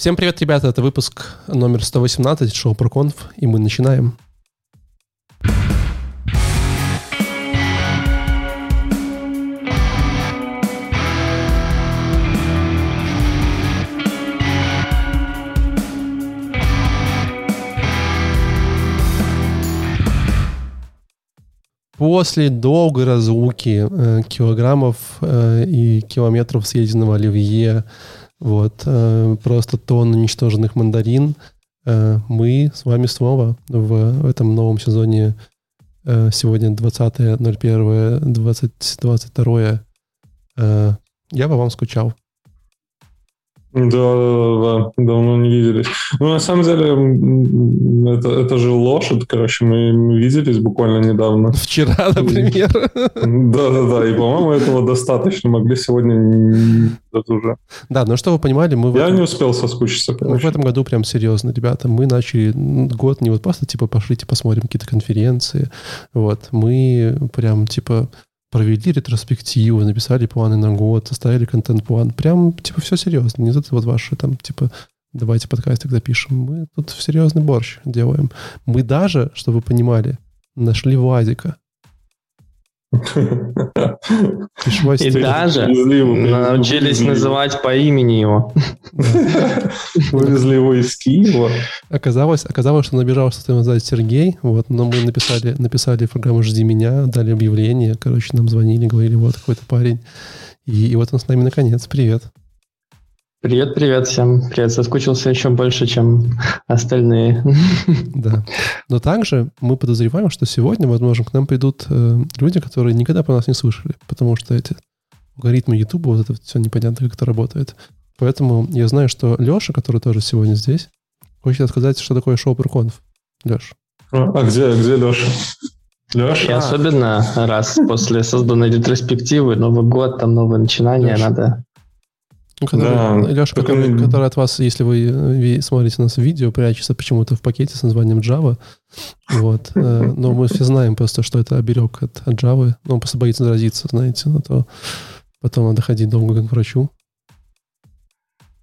Всем привет, ребята, это выпуск номер 118 шоу ProConf, и мы начинаем. После долгой разлуки э, килограммов э, и километров съеденного оливье, вот, э, просто тонн уничтоженных мандарин, э, мы с вами снова в, этом новом сезоне э, сегодня 20.01.2022. Э, я по вам скучал. Да, да, да, давно не виделись. Ну, на самом деле, это, это же лошадь, короче, мы виделись буквально недавно. Вчера, например. Да, да, да, и, по-моему, этого достаточно. Могли сегодня уже. Да, но что вы понимали, мы... Я этом... не успел соскучиться, короче. Мы в этом году прям серьезно, ребята. Мы начали год не вот просто, типа, пошлите посмотрим какие-то конференции. Вот, мы прям, типа, провели ретроспективу, написали планы на год, составили контент-план. Прям, типа, все серьезно. Не тут вот ваши там, типа, давайте подкастик запишем. Мы тут серьезный борщ делаем. Мы даже, чтобы вы понимали, нашли Владика. И даже научились называть по имени его. Вывезли его из Киева. Оказалось, оказалось, что набежал, что зовут Сергей, вот, но мы написали, написали программу «Жди меня», дали объявление, короче, нам звонили, говорили, вот какой-то парень. И, и вот он с нами наконец. Привет. Привет, привет всем. Привет, соскучился еще больше, чем остальные. Да. Но также мы подозреваем, что сегодня, возможно, к нам придут э, люди, которые никогда про нас не слышали, потому что эти алгоритмы YouTube, вот это все непонятно, как это работает. Поэтому я знаю, что Леша, который тоже сегодня здесь, хочет сказать, что такое шоу Перконф. Леш. А, а где, где Леша? Леша? И особенно раз после созданной ретроспективы, Новый год, там новое начинание, Леша. надо ну, который, да, Леша, который, который от вас, если вы смотрите нас в видео, прячется почему-то в пакете с названием Java. Вот. Э, но мы все знаем просто, что это оберег от, от Java. Но он просто боится заразиться, знаете, а то потом надо ходить долго к врачу.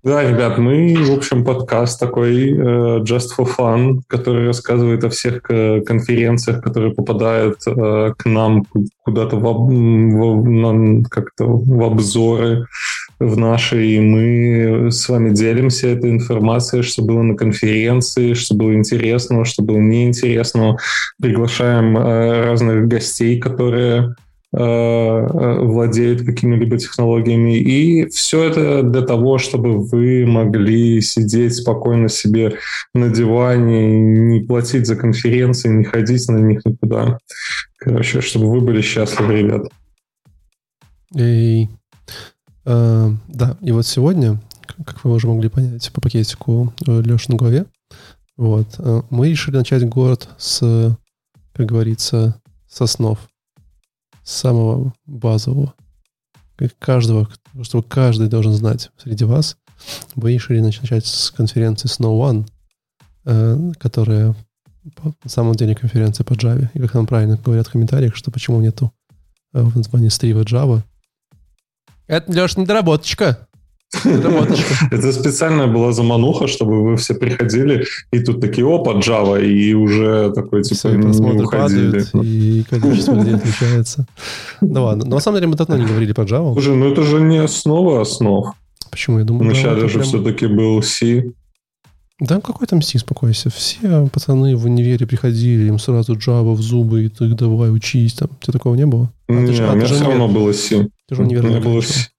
Да, ребят, мы, в общем, подкаст такой uh, Just for Fun, который рассказывает о всех конференциях, которые попадают к нам куда-то в, в, как-то в обзоры в нашей, и мы с вами делимся этой информацией, что было на конференции, что было интересного, что было неинтересного. Приглашаем э, разных гостей, которые э, э, владеют какими-либо технологиями. И все это для того, чтобы вы могли сидеть спокойно себе на диване, не платить за конференции, не ходить на них никуда. Короче, чтобы вы были счастливы, ребят. Эй. Э, да, и вот сегодня, как вы уже могли понять по пакетику э, Леши на голове, вот, э, мы решили начать город с, как говорится, с основ, с самого базового. Как каждого, чтобы каждый должен знать среди вас, мы решили начать с конференции Snow One, которая на самом деле конференция по Java. И как нам правильно говорят в комментариях, что почему нету в названии стрива Java, это, Леш, недоработочка. Это специальная была замануха, чтобы вы все приходили, и тут такие, опа, Java, и уже такой, типа, не уходили. Падают, и количество людей отличается. Ну ладно, но на самом деле мы давно не говорили про Java. Слушай, ну это же не основа основ. Почему? Я думаю, Вначале же все-таки был C. Да какой там C, спокойся. Все пацаны в универе приходили, им сразу Java в зубы, и ты давай учись. Там. Тебе такого не было? А, не, ты, а, у меня все равно было C. Ты же универ не было C.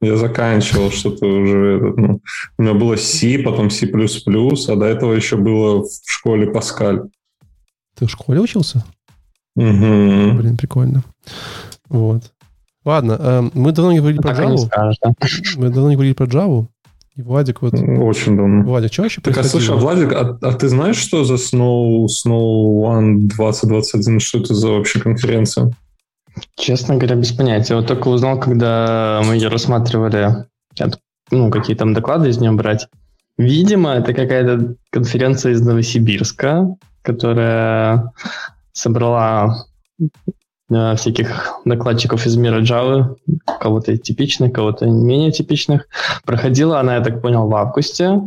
Я заканчивал что-то уже. Этот, ну, у меня было C, потом C++, а до этого еще было в школе Паскаль. Ты в школе учился? Угу. Блин, прикольно. Вот. Ладно, э, мы давно не говорили про Java. Мы давно не говорили про Java. И Владик вот... Очень давно. Владик, что вообще Так, а слушай, а, Владик, а, а ты знаешь, что за Snow, Snow One 2021? Что это за вообще конференция? Честно говоря, без понятия. Вот только узнал, когда мы ее рассматривали, ну, какие там доклады из нее брать. Видимо, это какая-то конференция из Новосибирска, которая собрала всяких докладчиков из мира Java, кого-то типичных, кого-то менее типичных. Проходила она, я так понял, в августе.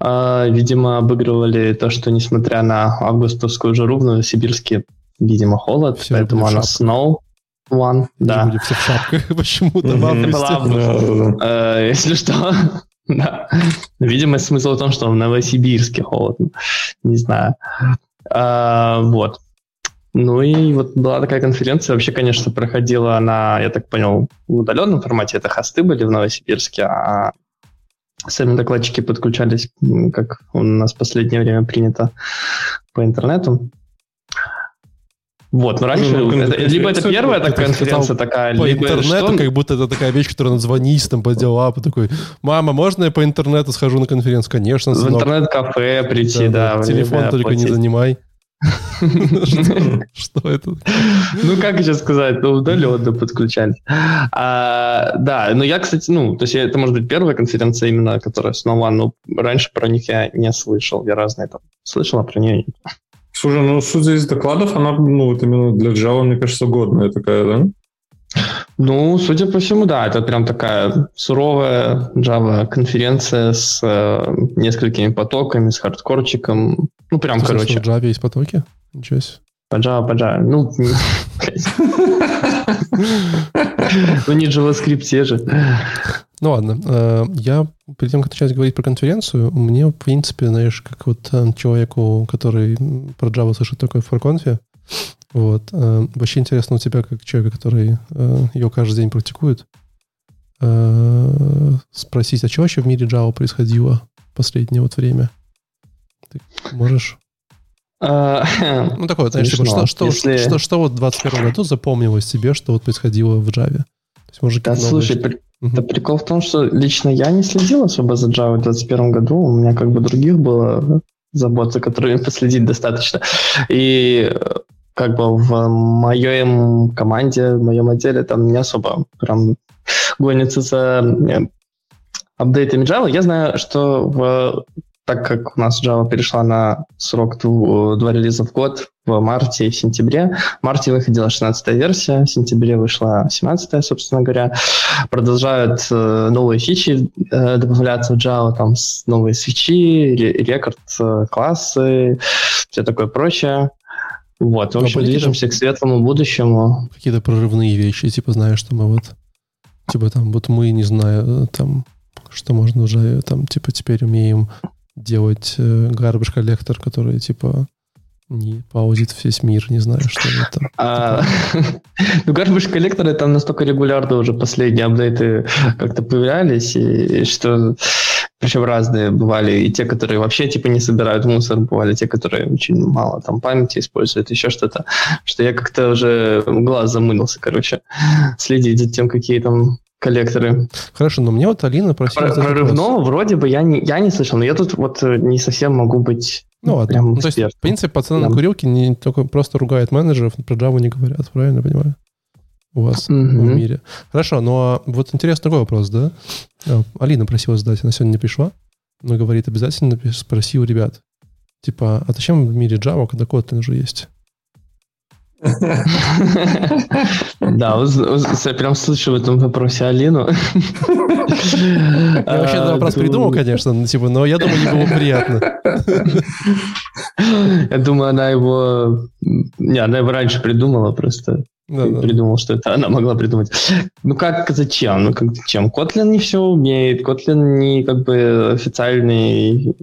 э, видимо, обыгрывали то, что несмотря на августовскую жару в Новосибирске, видимо, холод, Все поэтому она snow one, да. Люди все в шапках почему-то в августе. Э, Если что, да. Видимо, смысл в том, что в Новосибирске холодно. Не знаю. А, Вот. Ну и вот была такая конференция. Вообще, конечно, проходила она, я так понял, в удаленном формате. Это хосты были в Новосибирске, а сами докладчики подключались, как у нас в последнее время принято, по интернету. Вот, но раньше... Ну, это- либо это первая ты такая конференция такая, По либо интернету, что? как будто это такая вещь, которая надо звонить там по делам, и такой, мама, можно я по интернету схожу на конференцию? Конечно, В сынок. интернет-кафе прийти, да. Телефон время только не оплатить. занимай. Что- это? Ну, как еще сказать, ну, удаленно подключались. А, да, ну я, кстати, ну, то есть это может быть первая конференция именно, которая снова, но раньше про них я не слышал. Я разные там слышал, а про нее Слушай, ну, судя из докладов, она, ну, вот именно для Java, мне кажется, годная такая, да? Ну, судя по всему, да, это прям такая суровая Java конференция с э, несколькими потоками, с хардкорчиком. Ну, прям, Ты слышал, короче, В Java есть потоки? Ничего себе. по Java, по Java. Ну, ну не JavaScript же. Ну ладно, э, я перед тем, как начать говорить про конференцию, мне, в принципе, знаешь, как вот э, человеку, который про Java слышит только в ForConf, вот, э, вообще интересно у тебя, как человека, который ее каждый день практикует, спросить, а что вообще в мире Java происходило в последнее вот время? Ты можешь? А, Ну, такое, знаешь, типа, что, что, Если- что, что вот в 21 году запомнилось тебе, что вот происходило в Java? То есть, может, Да, слушай, при- Мгм. да прикол в том, что лично я не следил особо за Java в 2021 году. У меня как бы других было забот, за которыми последить достаточно. И э, как бы в моем команде, в моем отделе там не особо прям гонится за э, апдейтами Java. Я знаю, что в так как у нас Java перешла на срок дву- два релиза в год в марте и в сентябре, в марте выходила 16 версия, в сентябре вышла 17 собственно говоря. Продолжают э, новые фичи э, добавляться в Java, там с- новые свечи, ре- рекорд э, классы, все такое прочее. Вот, в Ну, а общем, были движемся к светлому будущему. какие-то прорывные вещи, типа, знаешь, что мы вот, типа, там, вот мы, не знаю, там, что можно уже, там, типа, теперь умеем делать э, garbage коллектор, который, типа, не паузит весь мир, не знаю, что это там. А, ну, garbage коллекторы там настолько регулярно уже последние апдейты как-то появлялись, и что причем разные бывали, и те, которые вообще типа не собирают мусор, бывали те, которые очень мало там памяти используют, еще что-то, что я как-то уже глаз замылился, короче, следить за тем, какие там коллекторы. Хорошо, но мне вот Алина просила... Про- задать вопрос. Прорывного вроде бы я не, я не слышал, но я тут вот э, не совсем могу быть Ну ладно. прям Ну, то есть, в принципе, пацаны на Да. курилке не только просто ругают менеджеров, про Java не говорят, правильно понимаю? У вас в Мгм. мире. Хорошо, ну а вот интересный такой вопрос, да? А, Алина просила задать, она сегодня не пришла, но говорит, обязательно спроси у ребят. Типа, а зачем в мире Java, когда Kotlin уже есть? Да, я прям слышу в этом вопросе Алину. Я вообще этот А, вопрос придумал, конечно, но, типа, но я думаю, не было приятно. Я думаю, она его... Не, она его раньше придумала просто. Да, да. Придумал, что это она могла придумать. Ну как, зачем? Ну как зачем? Kotlin не все умеет. Kotlin не как бы официальный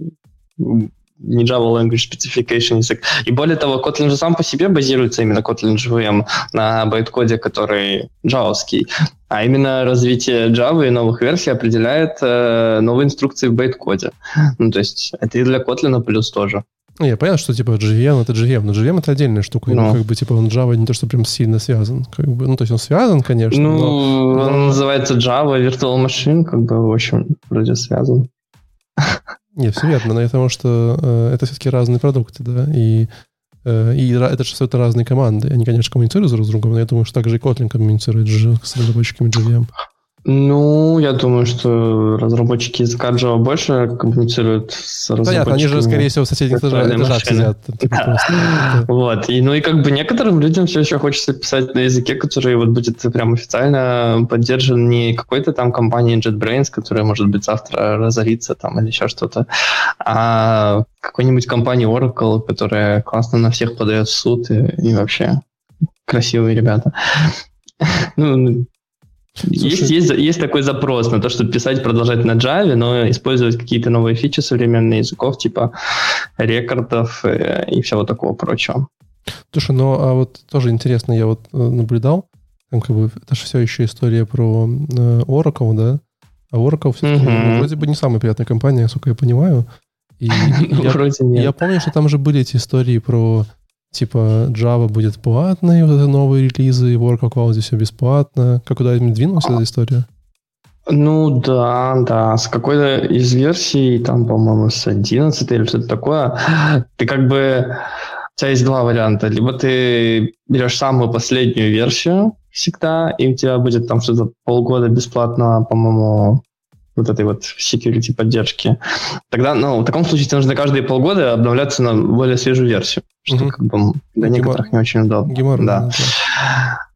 не Java Language Specification язык. И более того, Kotlin же сам по себе базируется именно Kotlin JVM на байткоде, который джавовский. А именно развитие Java и новых версий определяет э, новые инструкции в байткоде. Ну, то есть это и для Kotlin плюс тоже. Ну, я понятно, что типа JVM это JVM, но JVM это отдельная штука. Ну. Как бы типа он Java не то, что прям сильно связан. Как бы, ну, то есть он связан, конечно, Ну, но он называется Java Virtual Machine, как бы, в общем, вроде связан. Не, все верно, но я потому что э, это все-таки разные продукты, да, и, э, и это же все это разные команды. Они, конечно, коммуницируют друг с другом, но я думаю, что также и Kotlin коммуницирует с разработчиками JVM. Ну, я думаю, что разработчики языка Java больше коммуницируют с разработчиками. Понятно, они же, скорее всего, в соседних этажах сидят. Типа, вот. И, ну и как бы некоторым людям все еще хочется писать на языке, который вот будет прям официально поддержан не какой-то там компанией JetBrains, которая, может быть, завтра разорится там или еще что-то, а какой-нибудь компании Oracle, которая классно на всех подает в суд и, и вообще красивые ребята. Ну, есть, есть, есть такой запрос на то, чтобы писать, продолжать на Java, но использовать какие-то новые фичи современных языков, типа рекордов э, и всего такого прочего. Слушай, ну а вот тоже интересно, я вот э, наблюдал, там как бы это же все еще история про э, Oracle, да? А Oracle все-таки mm-hmm. ну, вроде бы не самая приятная компания, насколько я понимаю. И, я, я помню, что там же были эти истории про типа Java будет платной, вот это новые релизы, и Oracle Cloud здесь все бесплатно. Как куда-нибудь двинулась эта история? Ну да, да, с какой-то из версий, там, по-моему, с 11 или что-то такое, ты как бы... У тебя есть два варианта. Либо ты берешь самую последнюю версию всегда, и у тебя будет там что-то полгода бесплатно, по-моему, вот этой вот security поддержки, тогда, ну, в таком случае тебе нужно каждые полгода обновляться на более свежую версию, что угу. как бы для Гемор... некоторых не очень удобно. Гемор, да. да.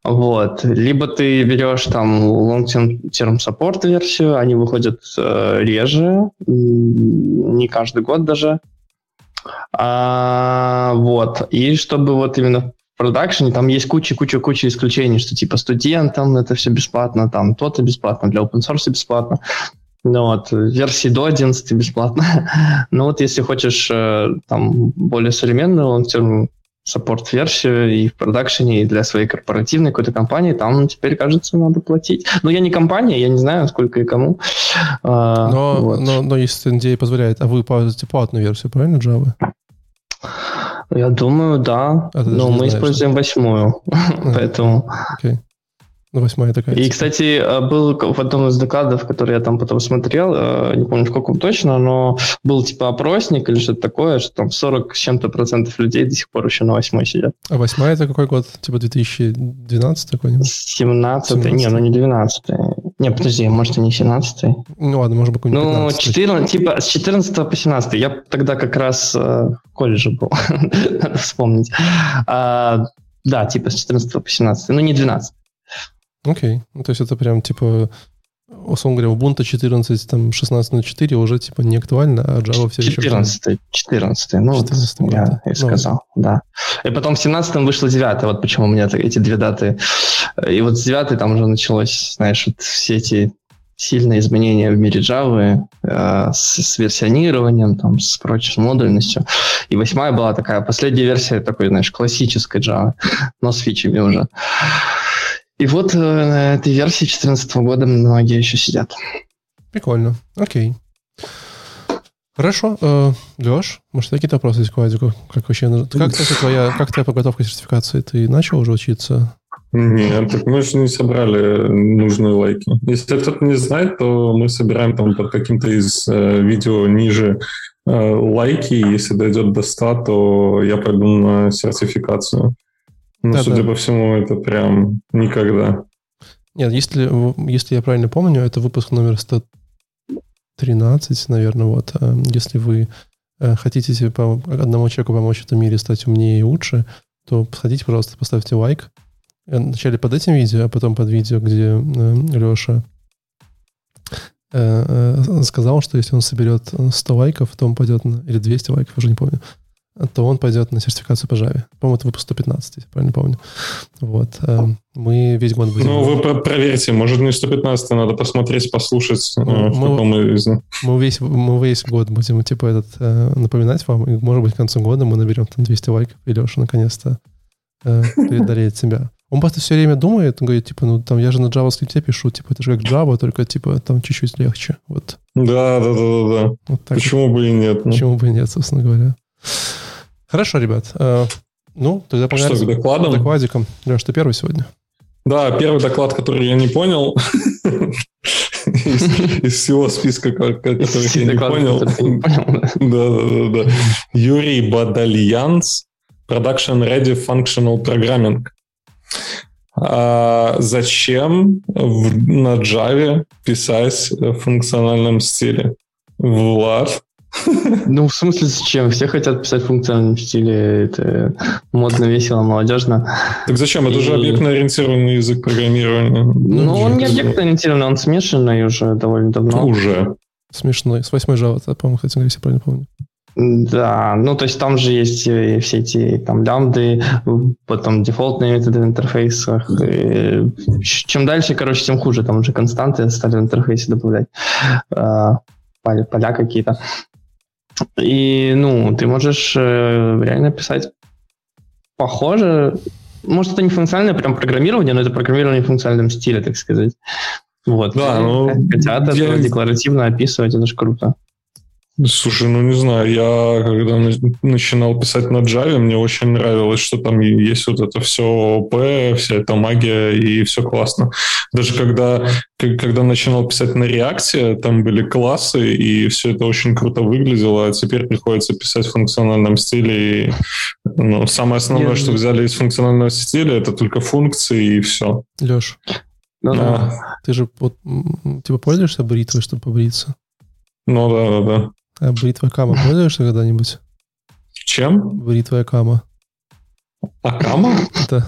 Вот. Либо ты берешь там long-term support версию, они выходят э, реже, не каждый год даже. А, вот. И чтобы вот именно в продакшене там есть куча-куча-куча исключений, что типа студентам это все бесплатно, там то-то бесплатно, для open source бесплатно. Ну вот, версии до 11 бесплатно. Но вот если хочешь э, там более современную long-term саппорт версию и в продакшене, и для своей корпоративной какой-то компании, там теперь, кажется, надо платить. Но я не компания, я не знаю, сколько и кому. А, но, вот. но, но если NDA позволяет, а вы пользуете платную версию, правильно, Java? Я думаю, да. А но мы знаешь, используем что? восьмую, поэтому... Okay. Ну, восьмая такая. И, кстати, э, был в одном из докладов, который я там потом смотрел, э, не помню в каком точно, но был типа опросник или что-то такое, что там 40 с чем-то процентов людей до сих пор еще на восьмой сидят. А восьмая это какой год? Типа 2012 какой-нибудь? 17 17 не, ну не 12 Не, подожди, может, и не 17 Ну ладно, может быть, какой-нибудь Ну, 14, типа с 14 по 17 Я тогда как раз э, в колледже был, надо вспомнить. А, да, типа с 14 по 17 ну не 12 Окей. Ну, то есть это прям типа условно говоря, Ubuntu 14, там, 16 на 4 уже, типа, не актуально, а Java все 14, еще... 14, ну, 14 я год. и сказал, ну. да. И потом в 17 вышло 9 вот почему у меня эти две даты. И вот с 9 там уже началось, знаешь, вот все эти сильные изменения в мире Java э, с, с версионированием, там, с прочей с модульностью. И восьмая была такая последняя версия такой, знаешь, классической Java, но с фичами уже. И вот э, на этой версии 2014 года многие еще сидят. Прикольно. Окей. Хорошо. Э, Леш, может, какие-то вопросы есть к Вадику? Как вообще... Как, кстати, твоя, как твоя подготовка к сертификации? Ты начал уже учиться? Нет, так мы же не собрали нужные лайки. Если кто-то не знает, то мы собираем там под каким-то из э, видео ниже э, лайки. Если дойдет до 100, то я пойду на сертификацию. Ну, да, судя да. по всему, это прям никогда. Нет, если, если я правильно помню, это выпуск номер 113, наверное, вот. А если вы э, хотите типа, одному человеку помочь в этом мире стать умнее и лучше, то сходите, пожалуйста, поставьте лайк. Э, вначале под этим видео, а потом под видео, где э, Леша сказал, что если он соберет 100 лайков, то он пойдет на... Или 200 лайков, уже не помню то он пойдет на сертификацию по Java. По-моему, это выпуск 115, если правильно помню. Вот. Эм, мы весь год будем... Ну, вы проверьте, может, не 115, надо посмотреть, послушать, ну, э, в мы, каком из... Мы весь, мы весь год будем, типа, этот, э, напоминать вам, и, может быть, к концу года мы наберем там 200 лайков, и Леша наконец-то э, преодолеет себя. Он просто все время думает, он говорит, типа, ну, там, я же на JavaScript пишу, типа, это же как Java, только, типа, там чуть-чуть легче, вот. Да, да, да, да, да. Вот Почему бы и нет? Ну? Почему бы и нет, собственно говоря. Хорошо, ребят. Э, ну, тогда погнали Что, к докладам? докладиком. Леш, ты первый сегодня. Да, первый доклад, который я не понял, из всего списка, который я не понял. Да, да, да. Юрий Бадальянс, Production Ready Functional Programming. А зачем в, на Java писать в функциональном стиле? Влад? Ну, в смысле, зачем? Все хотят писать в функциональном стиле. Это модно, весело, молодежно. Так зачем? Это И... же объектно-ориентированный язык программирования. Ну, он не объектно-ориентированный, он смешанный уже довольно давно. Уже. Смешной. С 8 Java, по-моему, кстати, если я правильно помню. Да, ну то есть там же есть все эти там лямбды, потом дефолтные методы в интерфейсах. И чем дальше, короче, тем хуже. Там уже константы стали в интерфейсе добавлять. Поля, поля какие-то. И, ну, ты можешь э, реально писать похоже. Может, это не функциональное прям программирование, но это программирование в функциональном стиле, так сказать. Вот. Да, ну, хотят я... это декларативно описывать, это же круто. Слушай, ну не знаю, я когда начинал писать на Java, мне очень нравилось, что там есть вот это все ОП, вся эта магия, и все классно. Даже когда, когда начинал писать на React, там были классы, и все это очень круто выглядело, а теперь приходится писать в функциональном стиле. И, ну, самое основное, Нет, что взяли из функционального стиля, это только функции, и все. Леш, ну, а. ты же вот, типа пользуешься бритвой, чтобы побриться? Ну да, да, да. А бритва Кама пользуешься когда-нибудь? Чем? Бритва Кама. Акама? Да.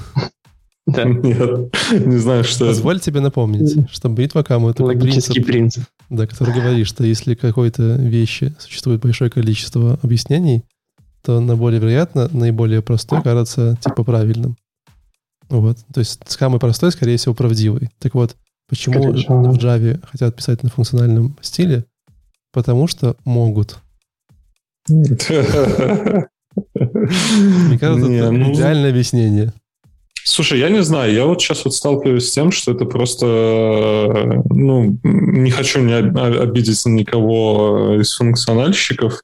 Да. Нет, не знаю, что Позволь это. тебе напомнить, что бритва Кама — это Логический принцип, принцип. Да, который говорит, что если какой-то вещи существует большое количество объяснений, то на более вероятно, наиболее простой кажется типа правильным. Вот. То есть самый простой, скорее всего, правдивый. Так вот, почему Конечно. в Java хотят писать на функциональном стиле? Потому что могут. Мне кажется, это ну, идеальное объяснение. Слушай, я не знаю, я вот сейчас вот сталкиваюсь с тем, что это просто, ну, не хочу не обидеть никого из функциональщиков,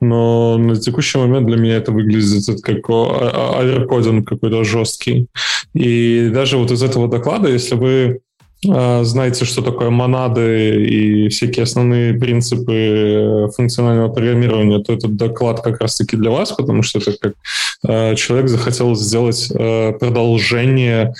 но на текущий момент для меня это выглядит как аэрокодинг какой-то жесткий. И даже вот из этого доклада, если вы знаете, что такое монады и всякие основные принципы э, функционального программирования, то этот доклад как раз-таки для вас, потому что это как э, человек захотел сделать э, продолжение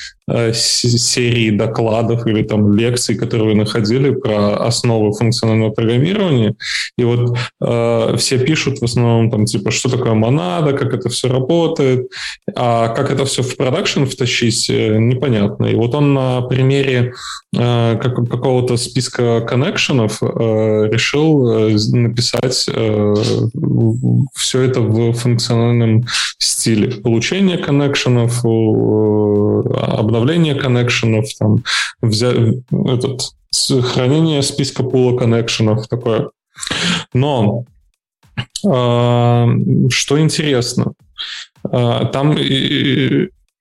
серии докладов или там лекций, которые вы находили про основы функционального программирования. И вот э, все пишут в основном там типа, что такое монада, как это все работает, а как это все в продакшн втащить, непонятно. И вот он на примере Э, как, какого-то списка коннекшенов э, решил э, написать э, все это в функциональном стиле. Получение коннекшенов, э, обновление коннекшенов, там, взять, этот, хранение списка пула коннекшенов, такое. Но э, что интересно, э, там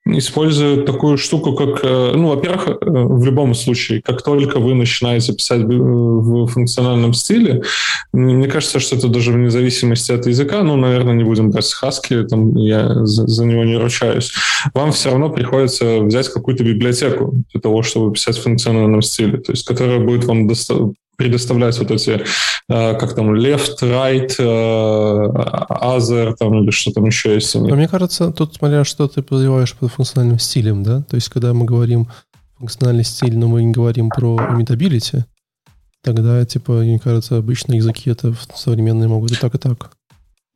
используют такую штуку, как, э, ну, во-первых, э, в любом случае, как только вы начинаете писать в функциональном стиле, мне кажется, что это даже вне зависимости от языка, ну, наверное, не будем брать Haskell, там, я за, за него не ручаюсь, вам все равно приходится взять какую-то библиотеку для того, чтобы писать в функциональном стиле, то есть, которая будет вам доста- предоставлять вот эти, э, как там, left, right, э, other, там, или что там еще есть. Но мне кажется, тут смотря, что ты подразумеваешь под функциональным стилем, да? То есть, когда мы говорим функциональный стиль, но мы не говорим про immutability, тогда, типа, мне кажется, обычно языки это современные могут и так, и так.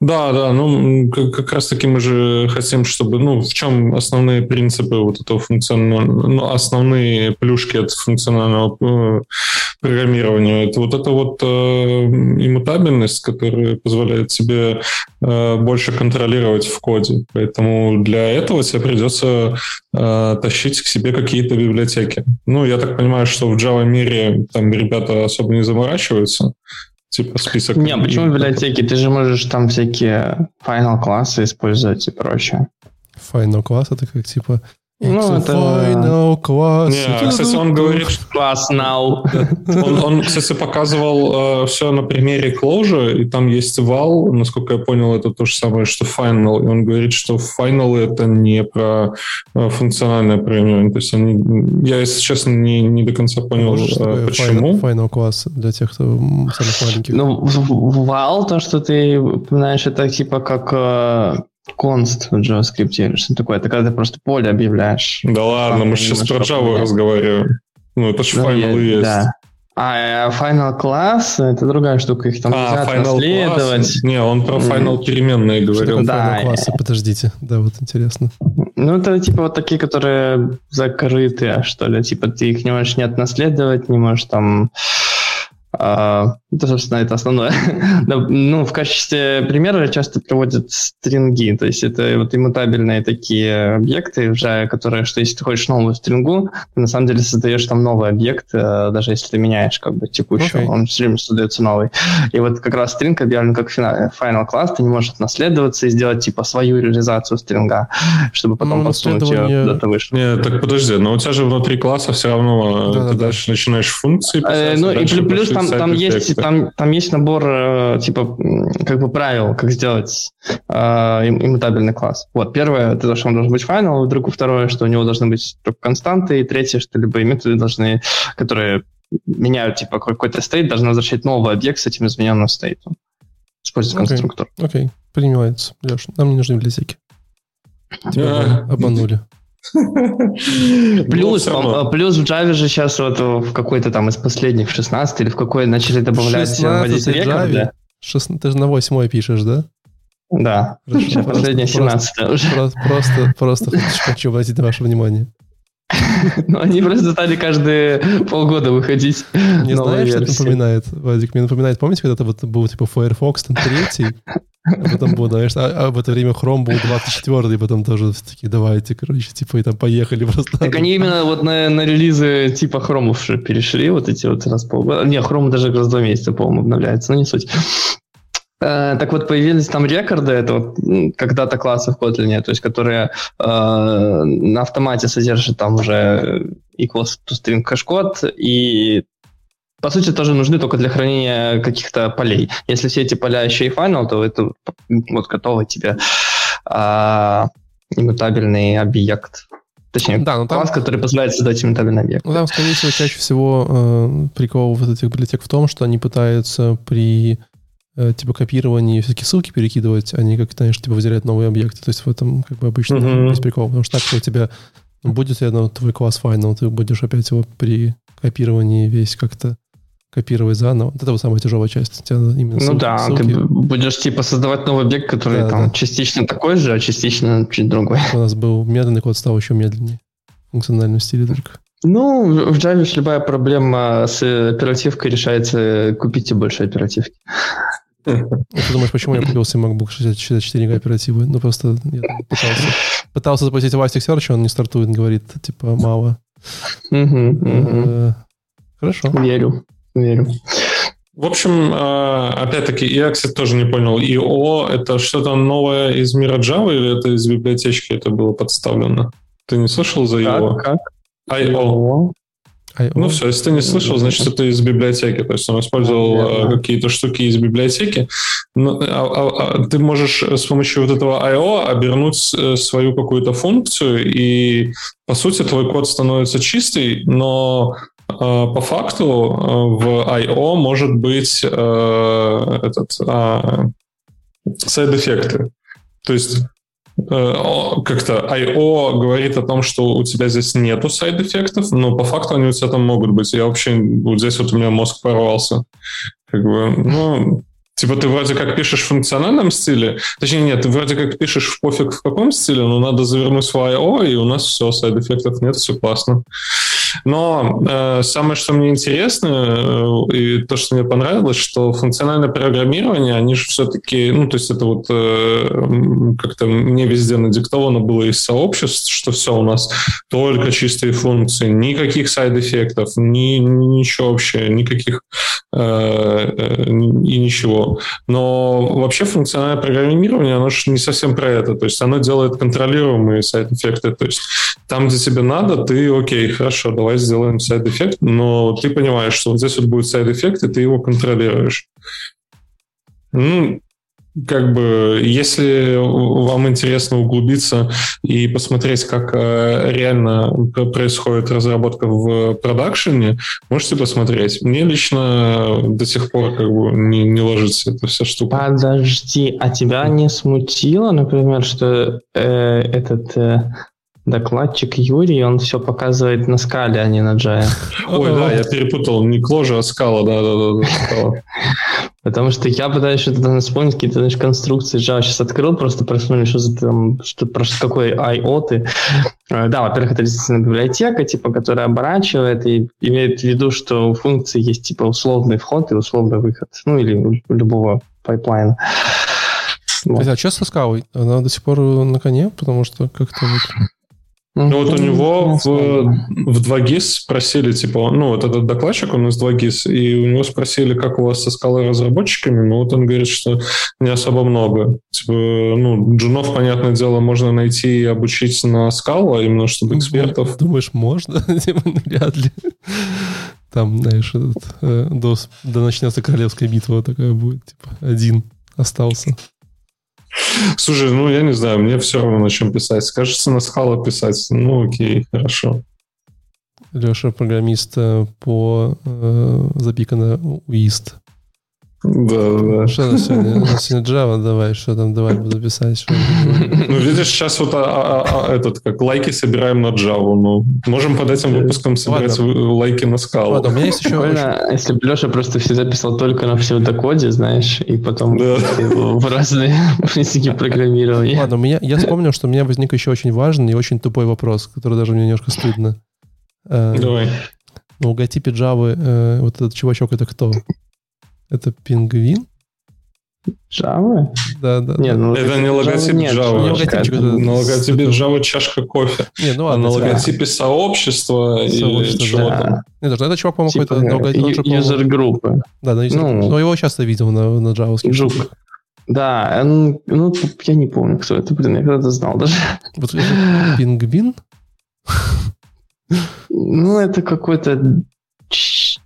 Да, да, ну как, как раз таки мы же хотим, чтобы, ну, в чем основные принципы вот этого функционального, ну, основные плюшки от функционального программирования. Это вот эта вот э, иммутабельность, которая позволяет тебе э, больше контролировать в коде. Поэтому для этого тебе придется э, тащить к себе какие-то библиотеки. Ну, я так понимаю, что в Java мире там ребята особо не заморачиваются типа список. Не, почему библиотеки? Ты же можешь там всякие final классы использовать и прочее. Final класс это как типа ну, это... Final class. Не, кстати, он говорит... Class now. Он, он, кстати, показывал э, все на примере Clojure, и там есть вал, насколько я понял, это то же самое, что Final. И он говорит, что Final это не про э, функциональное программирование. То есть они... Я, если честно, не, не до конца понял, Можешь, э, почему. Final, final класс для тех, кто самых маленьких. Ну, вал, то, что ты упоминаешь, это типа как... Э Const в JavaScript или что такое? Это когда ты просто поле объявляешь. Да ладно, мы сейчас про Java разговариваем. Ну, это же ну, файлы есть. Да. А Final Class это другая штука, их там а, нельзя Final наследовать. Class? Не, он про Final переменные говорил. Что да. Final классы, подождите. Да, вот интересно. Ну, это типа вот такие, которые закрытые, что ли. Типа ты их не можешь не отнаследовать, не можешь там это, собственно, это основное. ну, в качестве примера часто приводят стринги, то есть это вот иммутабельные такие объекты уже, которые, что если ты хочешь новую стрингу, ты на самом деле создаешь там новый объект, э, даже если ты меняешь как бы текущий, okay. он все время создается новый. И вот как раз стринг объявлен как final класс, ты не можешь наследоваться и сделать типа свою реализацию стринга, чтобы потом ну, подсунуть ее куда-то выше. Нет, так подожди, но у тебя же внутри класса все равно да, ты да, дальше да. начинаешь функции писать. Э, ну и плюс там, там есть там, там есть набор э, типа как бы правил, как сделать э, иммутабельный класс. Вот первое это то, что он должен быть final, вдруг второе, что у него должны быть только константы, и третье, что любые методы должны, которые меняют типа какой-то стейт, должны возвращать новый объект с этим измененным стейтом. Используя okay. конструктор. Окей, okay. принимается. Леш, нам не нужны библиотеки. Тебя обманули. Плюс, ну, плюс в Java же сейчас вот в какой-то там из последних, в 16 или в какой начали добавлять вводить рекорды. Ты же на 8 пишешь, да? Да, Хорошо, последняя 17 уже. Просто, просто хочу обратить ваше внимание. Ну, они просто стали каждые полгода выходить. Не знаешь, что это напоминает, Вадик? Мне напоминает, помните, когда-то вот был типа Firefox там третий, а потом был, знаешь, а, а в это время Chrome был 24 и потом тоже такие, давайте, короче, типа, и там поехали просто. Так они именно вот на, на релизы типа Chrome уже перешли, вот эти вот раз полгода. Не, Chrome даже раз в два месяца, по-моему, обновляется, но не суть. Э, так вот, появились там рекорды, это вот когда-то классы в Kotlin, то есть которые э, на автомате содержат там уже equals to string хэш-код, и по сути, тоже нужны только для хранения каких-то полей. Если все эти поля еще и final, то это вот готовый тебе а, иммутабельный объект. Точнее, да, ну, там, класс, который позволяет создать иммутабельный объект. Ну, там, скорее всего, чаще всего э, прикол вот этих библиотек в том, что они пытаются при э, типа копировании все-таки ссылки перекидывать, они как, знаешь, типа выделяют новые объекты. То есть в этом как бы обычно mm-hmm. есть прикол. Потому что так у тебя будет одно твой класс final, ты будешь опять его при копировании весь как-то копировать заново. Вот это вот самая тяжелая часть. тебя именно ну ссылки, да, ссылки. ты будешь типа создавать новый объект, который да, там да. частично такой же, а частично чуть другой. У нас был медленный код, стал еще медленнее. В функциональном стиле только. Ну, в Java любая проблема с оперативкой решается, купите больше оперативки. Ты думаешь, почему я купил себе MacBook 64 га оперативы? Ну, просто я пытался, пытался запустить Elasticsearch, он не стартует, говорит, типа, мало. Э, хорошо. Верю верю. В общем, а, опять-таки, я, кстати, тоже не понял. ИО — это что-то новое из мира Java или это из библиотечки это было подставлено? Ты не слышал за ИО? Как? IO. IO. Ну все, если ты не слышал, значит, это из библиотеки. То есть он использовал yeah, yeah. какие-то штуки из библиотеки. Но, а, а, а, ты можешь с помощью вот этого IO обернуть э, свою какую-то функцию, и, по сути, твой код становится чистый, но по факту э, в I.O. может быть э, этот сайд-эффекты. То есть как-то I.O. говорит о том, что у тебя здесь нету сайд-эффектов, но по факту они у тебя там могут быть. Я вообще... Вот здесь вот у меня мозг порвался. Как бы, ну, Типа ты вроде как пишешь в функциональном стиле, точнее нет, ты вроде как пишешь в пофиг в каком стиле, но надо завернуть в IO, и у нас все, сайд-эффектов нет, все классно. Но э, самое, что мне интересно, э, и то, что мне понравилось, что функциональное программирование, они же все-таки, ну, то есть это вот э, как-то мне везде надиктовано было из сообществ, что все у нас только чистые функции, никаких сайд-эффектов, ни, ничего вообще, никаких э, э, и ничего. Но вообще функциональное программирование, оно же не совсем про это. То есть оно делает контролируемые сайд-эффекты. То есть там, где тебе надо, ты, окей, хорошо, давай сделаем сайд-эффект, но ты понимаешь, что вот здесь вот будет сайд-эффект, и ты его контролируешь. Ну, как бы, если вам интересно углубиться и посмотреть, как э, реально происходит разработка в продакшене, можете посмотреть. Мне лично до сих пор как бы не, не ложится эта вся штука. Подожди, а тебя не смутило, например, что э, этот э, докладчик Юрий, он все показывает на скале, а не на Java. Ой, да, я перепутал. Не кложа, а скала, да-да-да. Потому что я пытаюсь что-то вспомнить, какие-то значит, конструкции Java сейчас открыл, просто просмотрел, что за там, что, про какой I.O. ты. Э, да, во-первых, это действительно библиотека, типа, которая оборачивает и имеет в виду, что у функции есть типа условный вход и условный выход. Ну, или у любого пайплайна. Вот. А что со скалой? Она до сих пор на коне, потому что как-то вот... Ну, вот у него в, в 2GIS спросили, типа, ну, вот этот докладчик, он из 2GIS, и у него спросили, как у вас со скалой разработчиками, ну, вот он говорит, что не особо много. Типа, ну, джунов, понятное дело, можно найти и обучить на скалу, а именно чтобы экспертов... Думаешь, можно? Типа, ну, вряд ли. Там, знаешь, этот, э, до, до начнется королевская битва такая будет, типа, один остался. Слушай, ну я не знаю, мне все равно на чем писать. Скажется на скала писать. Ну окей, хорошо. Леша программист э, по э, запикано уист. Да, да. Что на сегодня? На сегодня Java давай, что там, давай буду писать. Что ну, видишь, сейчас вот а, а, а, этот, как лайки собираем на Java. Ну, можем под этим выпуском собирать Ладно. лайки на скалу. Ладно, у меня есть еще... Прикольно, если бы Леша просто все записал только на псевдокоде, знаешь, и потом да. в разные языки программирования. Ладно, у меня, я вспомнил, что у меня возник еще очень важный и очень тупой вопрос, который даже мне немножко стыдно. Э, давай. На логотипе Java э, вот этот чувачок это кто? Это пингвин? Java? Да, да. Нет, ну, это не логотип Java. Нет, Java. Это, на логотипе Java чашка кофе. Не, ну ладно, а на логотипе сообщества, сообщества или чего да. там. Нет, даже это чувак, по-моему, типа, какой-то... Юзер-группы. Да, на юзер ну, но его часто видел на, на Java. Жук. Да, он, ну, я не помню, кто это, блин, я когда-то знал даже. Вот пингвин? Ну, это какой-то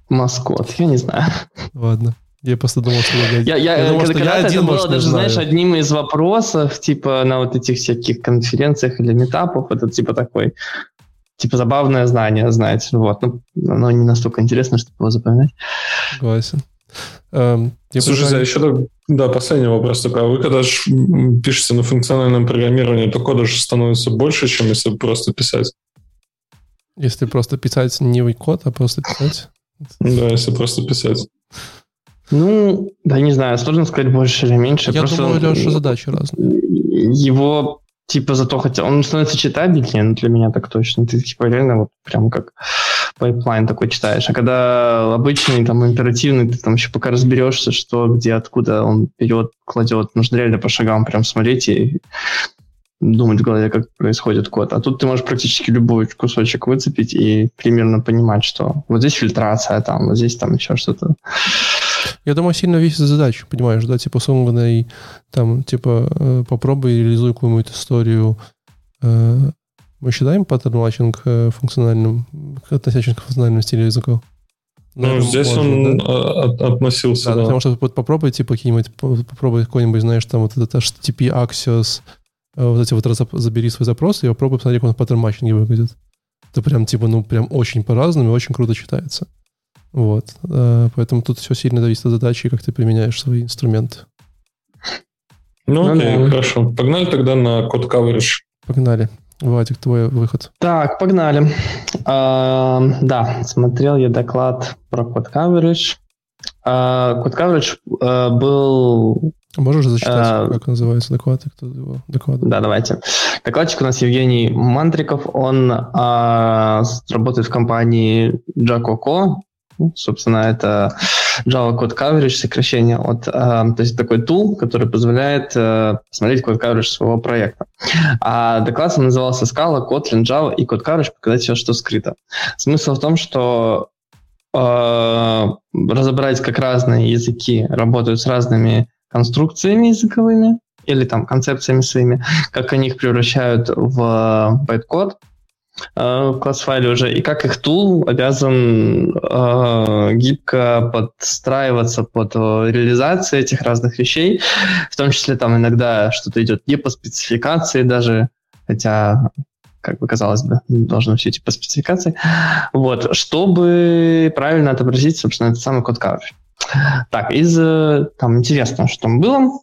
маскот, я не знаю. Ладно. Я просто думал, что я, я, я, я думал, когда, что я один, это было даже, знаешь, одним из вопросов, типа, на вот этих всяких конференциях или метапах, это типа такой, типа, забавное знание знать. Вот. Ну, оно не настолько интересно, чтобы его запоминать. Согласен. Эм, Слушайте, понимаю... еще да, последний вопрос такой. А вы когда пишете на функциональном программировании, то кода же становится больше, чем если просто писать? Если просто писать не код, а просто писать? Да, если просто писать. Ну, да, не знаю, сложно сказать больше или меньше. Я Просто думаю, Леша, задачи разные. Его, типа, зато хотя он становится читабельнее, ну, для меня так точно. Ты, типа, реально вот прям как пайплайн такой читаешь. А когда обычный, там, императивный, ты там еще пока разберешься, что, где, откуда он берет, кладет, нужно реально по шагам прям смотреть и думать в голове, как происходит код. А тут ты можешь практически любой кусочек выцепить и примерно понимать, что вот здесь фильтрация, там, вот здесь там еще что-то. Я думаю, сильно зависит от задачи, понимаешь, да, типа, и там, типа, э, попробуй реализуй какую-нибудь историю. Э, мы считаем pattern matching э, функциональным, относящимся к функциональному стилю языков? Ну, здесь он да? относился, да, да. Потому что вот попробуй, типа, какие-нибудь, попробуй какой-нибудь, знаешь, там вот этот HTTP Axios, вот эти вот раз, забери свой запрос и попробуй посмотреть, как он в pattern matching е выглядит. Это прям, типа, ну, прям очень по-разному и очень круто читается. Вот. Э, поэтому тут все сильно зависит от задачи, как ты применяешь свои инструменты. Ну, ну окей, ну, хорошо. Погнали тогда на код coverage. Погнали. Вадик, твой выход. Так, погнали. А, да, смотрел я доклад про код coverage. А, код coverage а, был... Можешь зачитать, а, как называется доклад? Кто его докладывает? Да, давайте. Докладчик у нас Евгений Мантриков. Он а, работает в компании Jacoco. Собственно, это Java Code Coverage, сокращение от, э, то есть такой тул, который позволяет э, посмотреть код coverage своего проекта. А доклад назывался Scala, Kotlin, Java и код coverage, показать все, что скрыто. Смысл в том, что э, разобрать, как разные языки работают с разными конструкциями языковыми или там концепциями своими, как они их превращают в байткод, в класс-файле уже, и как их тул обязан э, гибко подстраиваться под реализацию этих разных вещей, в том числе там иногда что-то идет не по спецификации даже, хотя как бы казалось бы, должно все идти по спецификации, вот, чтобы правильно отобразить, собственно, этот самый код coverage. Так, из там интересно, что там было.